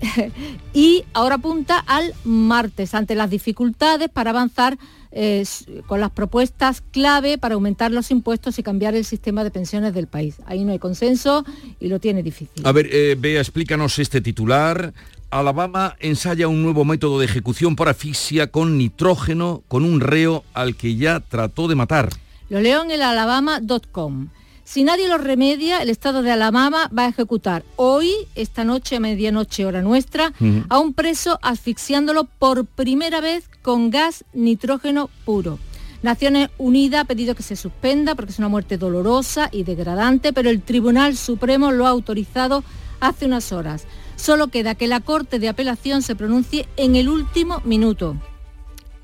y ahora apunta al martes, ante las dificultades para avanzar eh, con las propuestas clave para aumentar los impuestos y cambiar el sistema de pensiones del país. Ahí no hay consenso y lo tiene difícil. A ver, eh, Bea, explícanos este titular. Alabama ensaya un nuevo método de ejecución por asfixia con nitrógeno con un reo al que ya trató de matar. Lo leo en el alabama.com. Si nadie lo remedia, el Estado de Alabama va a ejecutar hoy, esta noche a medianoche hora nuestra, a un preso asfixiándolo por primera vez con gas nitrógeno puro. Naciones Unidas ha pedido que se suspenda porque es una muerte dolorosa y degradante, pero el Tribunal Supremo lo ha autorizado hace unas horas. Solo queda que la Corte de Apelación se pronuncie en el último minuto.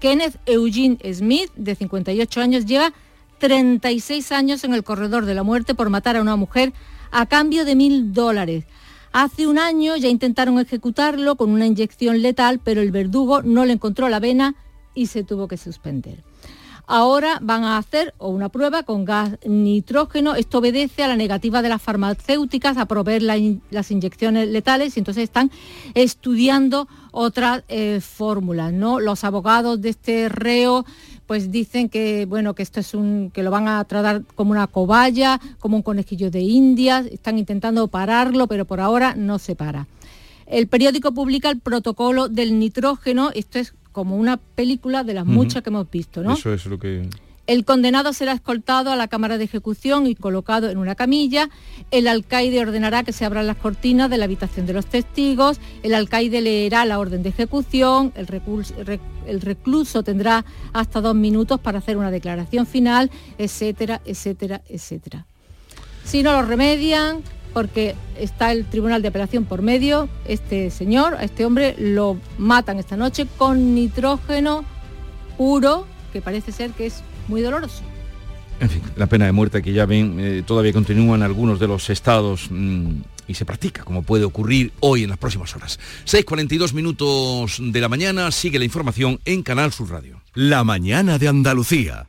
Kenneth Eugene Smith, de 58 años, lleva 36 años en el corredor de la muerte por matar a una mujer a cambio de mil dólares. Hace un año ya intentaron ejecutarlo con una inyección letal, pero el verdugo no le encontró la vena y se tuvo que suspender. Ahora van a hacer una prueba con gas nitrógeno. Esto obedece a la negativa de las farmacéuticas a proveer las inyecciones letales y entonces están estudiando otras eh, fórmulas. ¿no? Los abogados de este reo pues dicen que bueno que esto es un que lo van a tratar como una cobaya, como un conejillo de indias, están intentando pararlo, pero por ahora no se para. El periódico publica el protocolo del nitrógeno, esto es como una película de las muchas que hemos visto, ¿no? Eso es lo que el condenado será escoltado a la cámara de ejecución y colocado en una camilla. El alcaide ordenará que se abran las cortinas de la habitación de los testigos. El alcaide leerá la orden de ejecución. El recluso, tendrá hasta dos minutos para hacer una declaración final, etcétera, etcétera, etcétera. Si no lo remedian, porque está el Tribunal de Apelación por medio, este señor, a este hombre, lo matan esta noche con nitrógeno puro, que parece ser que es muy doloroso. En fin, la pena de muerte que ya ven eh, todavía continúa en algunos de los estados mm, y se practica, como puede ocurrir hoy en las próximas horas. 6.42 minutos de la mañana, sigue la información en Canal Sur Radio. La mañana de Andalucía.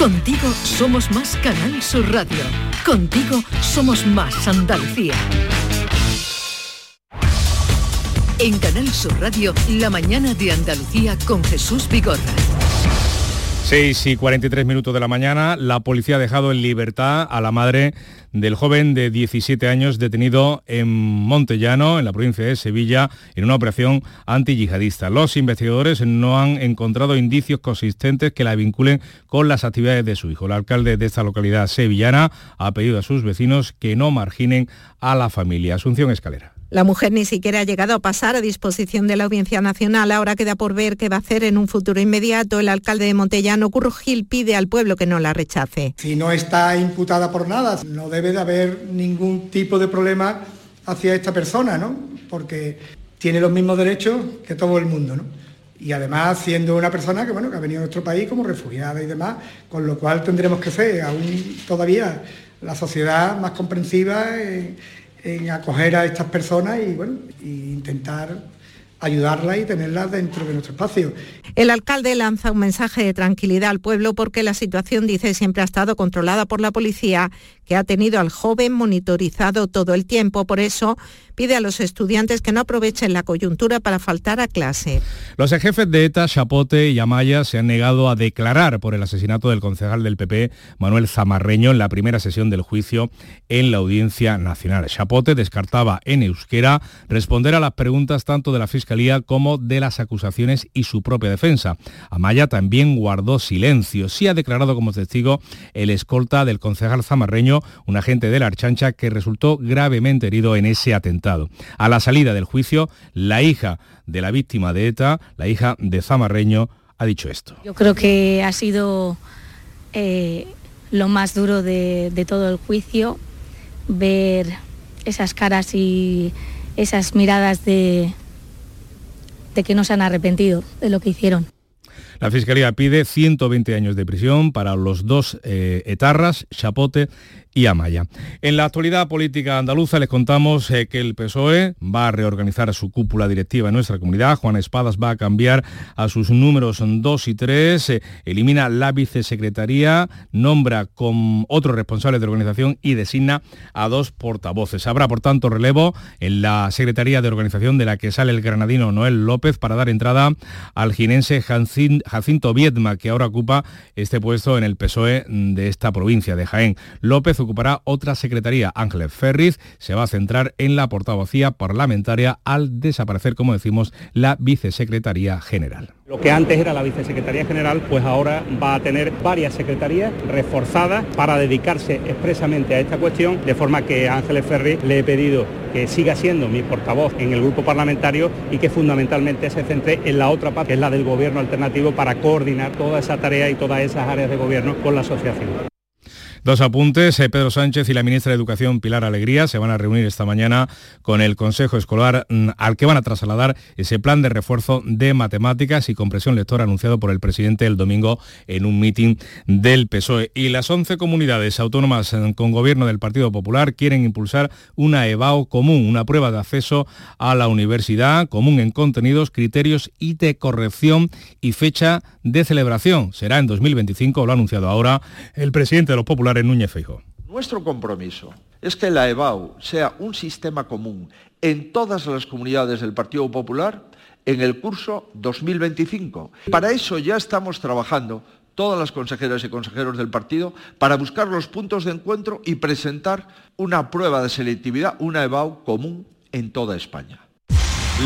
Contigo somos más Canal Sur Radio. Contigo somos más Andalucía. En Canal Sur Radio, la mañana de Andalucía con Jesús Vigorra. 6 y 43 minutos de la mañana, la policía ha dejado en libertad a la madre del joven de 17 años detenido en Montellano, en la provincia de Sevilla, en una operación antiyihadista. Los investigadores no han encontrado indicios consistentes que la vinculen con las actividades de su hijo. El alcalde de esta localidad sevillana ha pedido a sus vecinos que no marginen a la familia. Asunción Escalera. La mujer ni siquiera ha llegado a pasar a disposición de la Audiencia Nacional. Ahora queda por ver qué va a hacer en un futuro inmediato. El alcalde de Montellano, Curro Gil, pide al pueblo que no la rechace. Si no está imputada por nada, no debe de haber ningún tipo de problema hacia esta persona, ¿no? Porque tiene los mismos derechos que todo el mundo, ¿no? Y además siendo una persona que, bueno, que ha venido a nuestro país como refugiada y demás, con lo cual tendremos que ser aún todavía la sociedad más comprensiva. Eh, en acoger a estas personas y bueno, intentar ayudarlas y tenerlas dentro de nuestro espacio. El alcalde lanza un mensaje de tranquilidad al pueblo porque la situación, dice, siempre ha estado controlada por la policía, que ha tenido al joven monitorizado todo el tiempo. Por eso pide a los estudiantes que no aprovechen la coyuntura para faltar a clase. Los jefes de ETA, Chapote y Amaya se han negado a declarar por el asesinato del concejal del PP, Manuel Zamarreño, en la primera sesión del juicio en la Audiencia Nacional. Chapote descartaba en euskera responder a las preguntas tanto de la Fiscalía como de las acusaciones y su propia defensa. Amaya también guardó silencio. Sí ha declarado como testigo el escolta del concejal Zamarreño, un agente de la Archancha que resultó gravemente herido en ese atentado. A la salida del juicio, la hija de la víctima de ETA, la hija de Zamarreño, ha dicho esto. Yo creo que ha sido eh, lo más duro de, de todo el juicio, ver esas caras y esas miradas de, de que no se han arrepentido de lo que hicieron. La Fiscalía pide 120 años de prisión para los dos eh, etarras, Chapote y Amaya. En la actualidad política andaluza les contamos eh, que el PSOE va a reorganizar su cúpula directiva en nuestra comunidad. Juan Espadas va a cambiar a sus números 2 y 3, eh, elimina la vicesecretaría, nombra con otros responsables de organización y designa a dos portavoces. Habrá, por tanto, relevo en la Secretaría de Organización de la que sale el granadino Noel López para dar entrada al ginense Jacinto Viedma, que ahora ocupa este puesto en el PSOE de esta provincia de Jaén. López ocupará otra secretaría. Ángeles Ferriz se va a centrar en la portavocía parlamentaria al desaparecer, como decimos, la vicesecretaría general. Lo que antes era la vicesecretaría general, pues ahora va a tener varias secretarías reforzadas para dedicarse expresamente a esta cuestión, de forma que a Ángeles Ferriz le he pedido que siga siendo mi portavoz en el grupo parlamentario y que fundamentalmente se centre en la otra parte, que es la del gobierno alternativo, para coordinar toda esa tarea y todas esas áreas de gobierno con la asociación. Dos apuntes. Eh, Pedro Sánchez y la ministra de Educación, Pilar Alegría, se van a reunir esta mañana con el Consejo Escolar mm, al que van a trasladar ese plan de refuerzo de matemáticas y compresión lectora anunciado por el presidente el domingo en un mitin del PSOE. Y las 11 comunidades autónomas mm, con gobierno del Partido Popular quieren impulsar una EBAO común, una prueba de acceso a la universidad común en contenidos, criterios y de corrección y fecha de celebración. Será en 2025, lo ha anunciado ahora el presidente de los populares en Núñez Feijóo. Nuestro compromiso es que la EBAU sea un sistema común en todas las comunidades del Partido Popular en el curso 2025. Para eso ya estamos trabajando todas las consejeras y consejeros del partido para buscar los puntos de encuentro y presentar una prueba de selectividad, una EBAU común en toda España.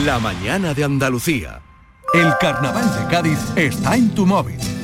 La mañana de Andalucía. El carnaval de Cádiz está en tu móvil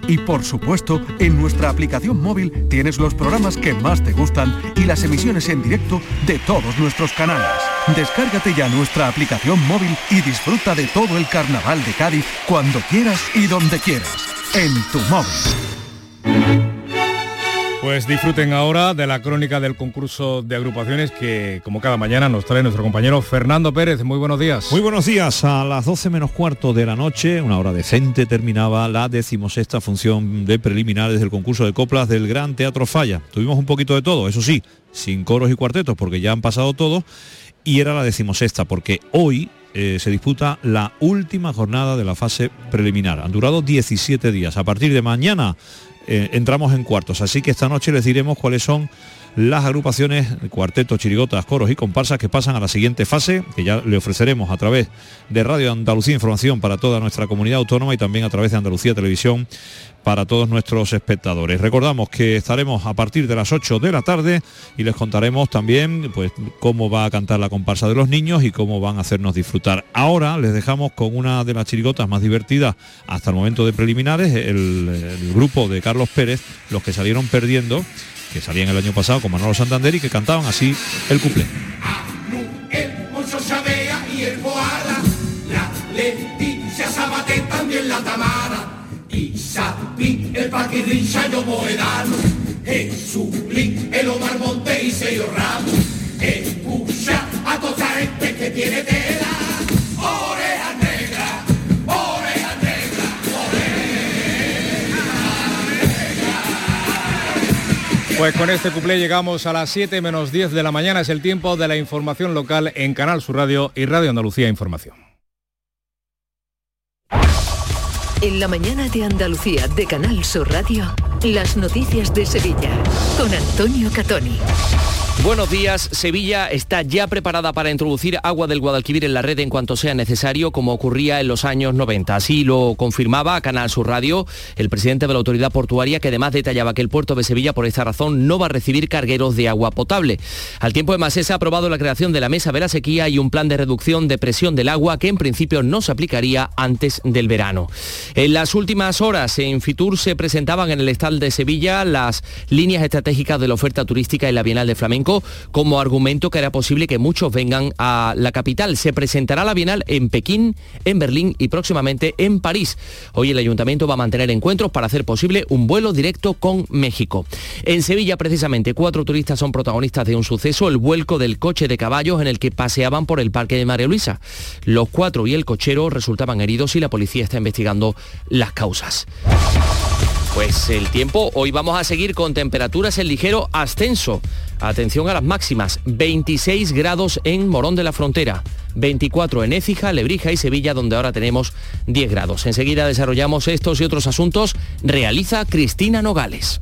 Y por supuesto, en nuestra aplicación móvil tienes los programas que más te gustan y las emisiones en directo de todos nuestros canales. Descárgate ya nuestra aplicación móvil y disfruta de todo el carnaval de Cádiz cuando quieras y donde quieras. En tu móvil. Pues disfruten ahora de la crónica del concurso de agrupaciones que, como cada mañana, nos trae nuestro compañero Fernando Pérez. Muy buenos días. Muy buenos días. A las 12 menos cuarto de la noche, una hora decente, terminaba la decimosexta función de preliminares del concurso de coplas del Gran Teatro Falla. Tuvimos un poquito de todo, eso sí, sin coros y cuartetos, porque ya han pasado todos, y era la decimosexta, porque hoy eh, se disputa la última jornada de la fase preliminar. Han durado 17 días. A partir de mañana eh, entramos en cuartos. Así que esta noche les diremos cuáles son las agrupaciones, cuartetos, chirigotas, coros y comparsas que pasan a la siguiente fase, que ya le ofreceremos a través de Radio Andalucía Información para toda nuestra comunidad autónoma y también a través de Andalucía Televisión para todos nuestros espectadores. Recordamos que estaremos a partir de las 8 de la tarde y les contaremos también pues cómo va a cantar la comparsa de los niños y cómo van a hacernos disfrutar. Ahora les dejamos con una de las chirigotas más divertidas hasta el momento de preliminares, el, el grupo de Carlos Pérez, los que salieron perdiendo que salían el año pasado con Manolo Santander y que cantaban así el cuplé. escucha a toda gente que tiene tela, Pues con este cuplé llegamos a las 7 menos 10 de la mañana. Es el tiempo de la información local en Canal Sur Radio y Radio Andalucía Información. En la mañana de Andalucía de Canal Sur Radio, las noticias de Sevilla con Antonio Catoni. Buenos días. Sevilla está ya preparada para introducir agua del Guadalquivir en la red en cuanto sea necesario, como ocurría en los años 90. Así lo confirmaba a Canal Sur Radio el presidente de la autoridad portuaria, que además detallaba que el puerto de Sevilla, por esta razón, no va a recibir cargueros de agua potable. Al tiempo de Masesa ha aprobado la creación de la mesa de la sequía y un plan de reducción de presión del agua que en principio no se aplicaría antes del verano. En las últimas horas en Fitur se presentaban en el Estal de Sevilla las líneas estratégicas de la oferta turística en la Bienal de Flamenco como argumento que hará posible que muchos vengan a la capital. Se presentará la Bienal en Pekín, en Berlín y próximamente en París. Hoy el ayuntamiento va a mantener encuentros para hacer posible un vuelo directo con México. En Sevilla, precisamente, cuatro turistas son protagonistas de un suceso, el vuelco del coche de caballos en el que paseaban por el Parque de María Luisa. Los cuatro y el cochero resultaban heridos y la policía está investigando las causas. Pues el tiempo, hoy vamos a seguir con temperaturas en ligero ascenso. Atención a las máximas, 26 grados en Morón de la Frontera, 24 en Écija, Lebrija y Sevilla, donde ahora tenemos 10 grados. Enseguida desarrollamos estos y otros asuntos. Realiza Cristina Nogales.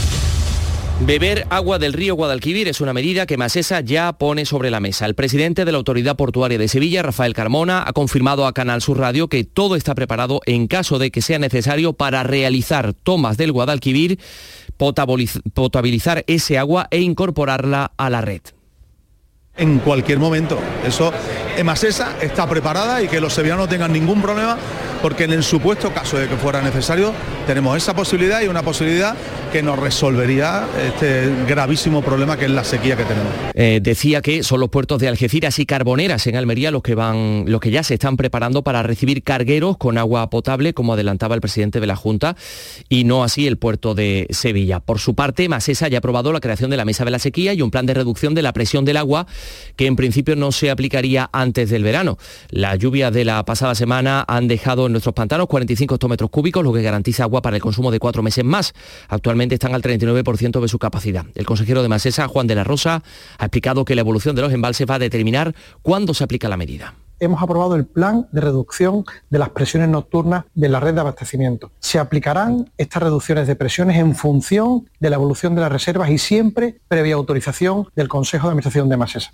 Beber agua del río Guadalquivir es una medida que Masesa ya pone sobre la mesa. El presidente de la Autoridad Portuaria de Sevilla, Rafael Carmona, ha confirmado a Canal Sur Radio que todo está preparado en caso de que sea necesario para realizar tomas del Guadalquivir, potabilizar ese agua e incorporarla a la red. En cualquier momento. Eso, Masesa está preparada y que los sevillanos no tengan ningún problema porque en el supuesto caso de que fuera necesario tenemos esa posibilidad y una posibilidad que nos resolvería este gravísimo problema que es la sequía que tenemos. Eh, decía que son los puertos de Algeciras y Carboneras en Almería los que van, los que ya se están preparando para recibir cargueros con agua potable, como adelantaba el presidente de la Junta, y no así el puerto de Sevilla. Por su parte, Masesa ya ha aprobado la creación de la mesa de la sequía y un plan de reducción de la presión del agua que en principio no se aplicaría antes del verano. Las lluvias de la pasada semana han dejado en nuestros pantanos 45 hectómetros cúbicos, lo que garantiza agua para el consumo de cuatro meses más. Actualmente están al 39% de su capacidad. El consejero de Masesa, Juan de la Rosa, ha explicado que la evolución de los embalses va a determinar cuándo se aplica la medida hemos aprobado el plan de reducción de las presiones nocturnas de la red de abastecimiento. Se aplicarán estas reducciones de presiones en función de la evolución de las reservas y siempre previa autorización del Consejo de Administración de Masesa.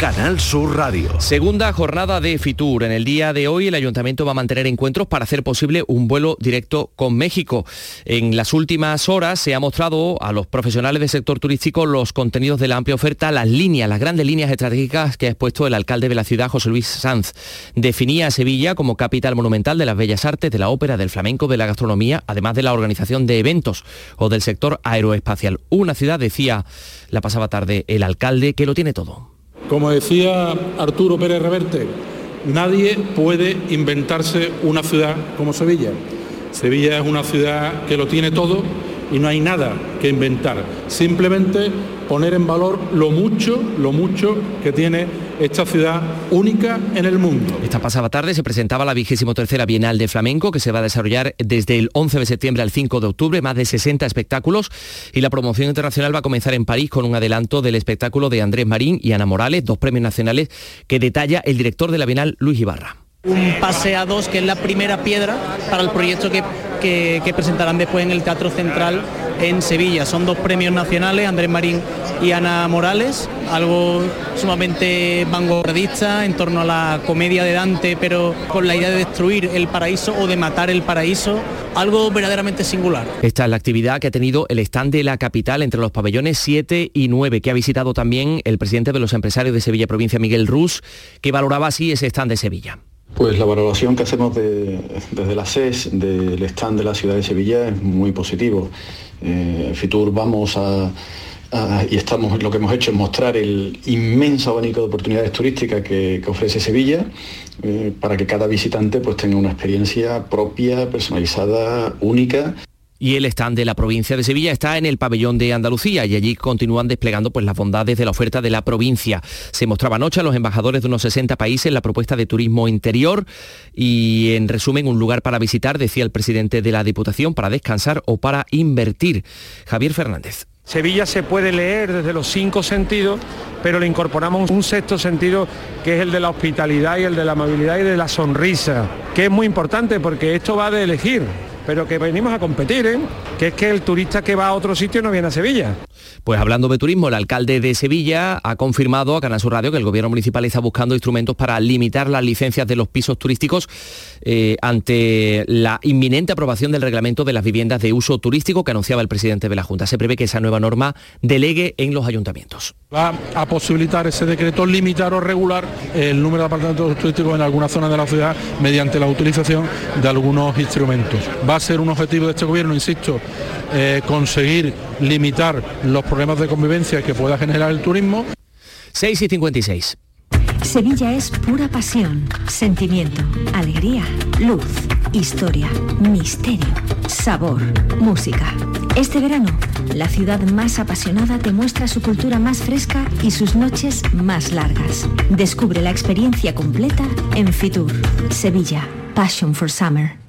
Canal Sur Radio. Segunda jornada de Fitur. En el día de hoy el ayuntamiento va a mantener encuentros para hacer posible un vuelo directo con México. En las últimas horas se ha mostrado a los profesionales del sector turístico los contenidos de la amplia oferta, las líneas, las grandes líneas estratégicas que ha expuesto el alcalde de la ciudad, José Luis Sanz. Definía a Sevilla como capital monumental de las bellas artes, de la ópera, del flamenco, de la gastronomía, además de la organización de eventos o del sector aeroespacial. Una ciudad, decía la pasada tarde el alcalde, que lo tiene todo. Como decía Arturo Pérez Reverte, nadie puede inventarse una ciudad como Sevilla. Sevilla es una ciudad que lo tiene todo y no hay nada que inventar. Simplemente poner en valor lo mucho, lo mucho que tiene esta ciudad única en el mundo. Esta pasada tarde se presentaba la vigésimo tercera Bienal de Flamenco que se va a desarrollar desde el 11 de septiembre al 5 de octubre, más de 60 espectáculos y la promoción internacional va a comenzar en París con un adelanto del espectáculo de Andrés Marín y Ana Morales, dos premios nacionales que detalla el director de la Bienal, Luis Ibarra. Un pase a dos, que es la primera piedra para el proyecto que, presentarán después en el Teatro Central en Sevilla. Son dos premios nacionales, Andrés Marín y Ana Morales, algo sumamente vanguardista en torno a la comedia de Dante, pero con la idea de destruir el paraíso o de matar el paraíso, algo verdaderamente singular. Esta es la actividad que ha tenido el stand de la capital entre los pabellones 7 y 9, que ha visitado también el presidente de los empresarios de Sevilla Provincia, Miguel Rus, que valoraba así ese stand de Sevilla. Pues la valoración que hacemos de- desde la SES del stand de la ciudad de Sevilla es muy positivo. Eh, Fitur vamos a, y estamos lo que hemos hecho es mostrar el inmenso abanico de oportunidades turísticas que, que ofrece Sevilla eh, para que cada visitante pues tenga una experiencia propia, personalizada, única. Y el stand de la provincia de Sevilla está en el pabellón de Andalucía y allí continúan desplegando pues, las bondades de la oferta de la provincia. Se mostraba anoche a los embajadores de unos 60 países la propuesta de turismo interior y en resumen un lugar para visitar, decía el presidente de la Diputación, para descansar o para invertir. Javier Fernández. Sevilla se puede leer desde los cinco sentidos, pero le incorporamos un sexto sentido que es el de la hospitalidad y el de la amabilidad y de la sonrisa, que es muy importante porque esto va de elegir, pero que venimos a competir, ¿eh? que es que el turista que va a otro sitio no viene a Sevilla. Pues hablando de turismo, el alcalde de Sevilla ha confirmado a Canal Sur Radio que el gobierno municipal está buscando instrumentos para limitar las licencias de los pisos turísticos eh, ante la inminente aprobación del reglamento de las viviendas de uso turístico que anunciaba el presidente de la Junta. Se prevé que esa nueva norma delegue en los ayuntamientos. Va a posibilitar ese decreto limitar o regular el número de apartamentos turísticos en alguna zona de la ciudad mediante la utilización de algunos instrumentos. Va a ser un objetivo de este gobierno, insisto, eh, conseguir limitar los problemas de convivencia que pueda generar el turismo. 6 y 56. Sevilla es pura pasión, sentimiento, alegría, luz, historia, misterio, sabor, música. Este verano, la ciudad más apasionada te muestra su cultura más fresca y sus noches más largas. Descubre la experiencia completa en Fitur, Sevilla, Passion for Summer.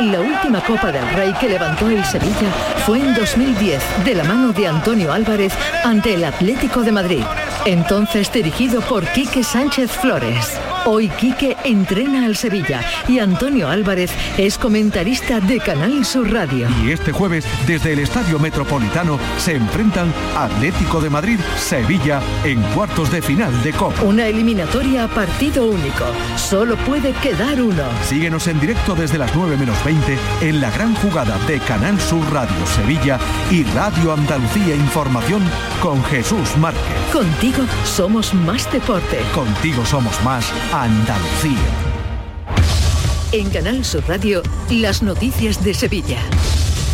La última Copa del Rey que levantó el Sevilla fue en 2010, de la mano de Antonio Álvarez ante el Atlético de Madrid, entonces dirigido por Quique Sánchez Flores. Hoy Quique entrena al Sevilla y Antonio Álvarez es comentarista de Canal Sur Radio. Y este jueves, desde el Estadio Metropolitano, se enfrentan Atlético de Madrid, Sevilla, en cuartos de final de Copa. Una eliminatoria a partido único. Solo puede quedar uno. Síguenos en directo desde las 9 menos 20 en la gran jugada de Canal Sur Radio Sevilla y Radio Andalucía Información con Jesús Márquez. Contigo somos más deporte. Contigo somos más Andalucía. En Canal Sur Radio, las noticias de Sevilla.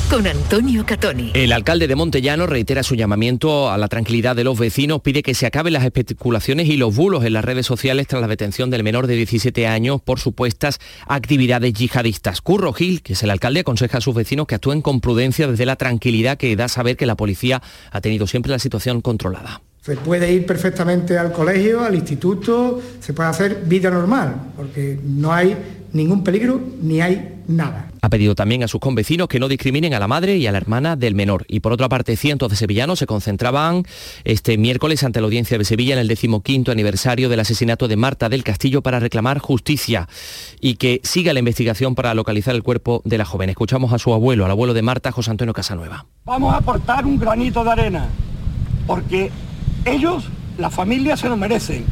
Con Antonio Catoni. El alcalde de Montellano reitera su llamamiento a la tranquilidad de los vecinos, pide que se acaben las especulaciones y los bulos en las redes sociales tras la detención del menor de 17 años por supuestas actividades yihadistas. Curro Gil, que es el alcalde, aconseja a sus vecinos que actúen con prudencia desde la tranquilidad que da saber que la policía ha tenido siempre la situación controlada. Se puede ir perfectamente al colegio, al instituto, se puede hacer vida normal, porque no hay ningún peligro ni hay nada. Ha pedido también a sus convecinos que no discriminen a la madre y a la hermana del menor. Y por otra parte, cientos de sevillanos se concentraban este miércoles ante la audiencia de Sevilla en el decimoquinto aniversario del asesinato de Marta del Castillo para reclamar justicia y que siga la investigación para localizar el cuerpo de la joven. Escuchamos a su abuelo, al abuelo de Marta, José Antonio Casanueva. Vamos a aportar un granito de arena, porque ellos la familia se lo merece.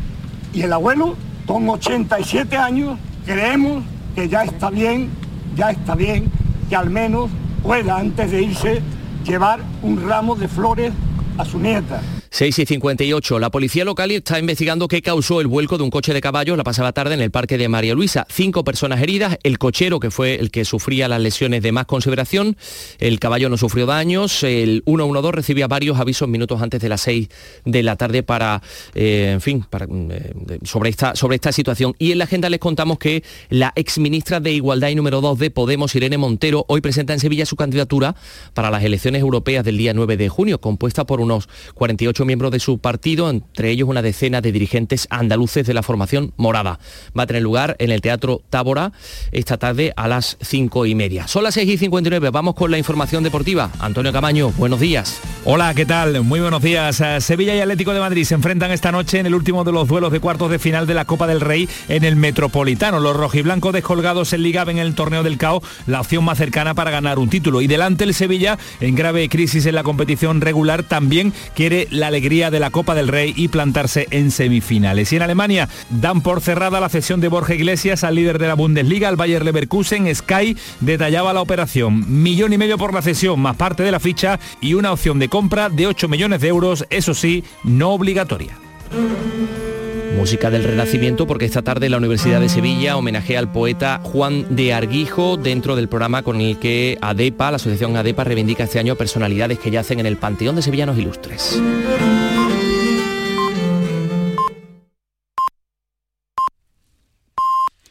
Y el abuelo, con 87 años, creemos que ya está bien, ya está bien, que al menos pueda antes de irse llevar un ramo de flores a su nieta. 6 y 58. La policía local está investigando qué causó el vuelco de un coche de caballos la pasada tarde en el parque de María Luisa. Cinco personas heridas, el cochero que fue el que sufría las lesiones de más consideración, el caballo no sufrió daños, el 112 recibía varios avisos minutos antes de las 6 de la tarde para, eh, en fin, para, eh, sobre, esta, sobre esta situación. Y en la agenda les contamos que la exministra de Igualdad y número 2 de Podemos, Irene Montero, hoy presenta en Sevilla su candidatura para las elecciones europeas del día 9 de junio, compuesta por unos 48 miembros de su partido, entre ellos una decena de dirigentes andaluces de la formación morada. Va a tener lugar en el Teatro Tábora esta tarde a las cinco y media. Son las 6 y 59, vamos con la información deportiva. Antonio Camaño, buenos días. Hola, ¿qué tal? Muy buenos días. Eh, Sevilla y Atlético de Madrid se enfrentan esta noche en el último de los duelos de cuartos de final de la Copa del Rey en el Metropolitano. Los rojiblancos descolgados en Liga ven en el torneo del CAO la opción más cercana para ganar un título. Y delante el Sevilla, en grave crisis en la competición regular, también quiere la alegría de la Copa del Rey y plantarse en semifinales. Y en Alemania dan por cerrada la cesión de Borja Iglesias al líder de la Bundesliga, al Bayer Leverkusen. Sky detallaba la operación. Millón y medio por la cesión, más parte de la ficha y una opción de compra de 8 millones de euros, eso sí, no obligatoria. Música del Renacimiento porque esta tarde la Universidad de Sevilla homenajea al poeta Juan de Arguijo dentro del programa con el que ADEPA, la asociación ADEPA, reivindica este año personalidades que yacen en el Panteón de Sevillanos Ilustres.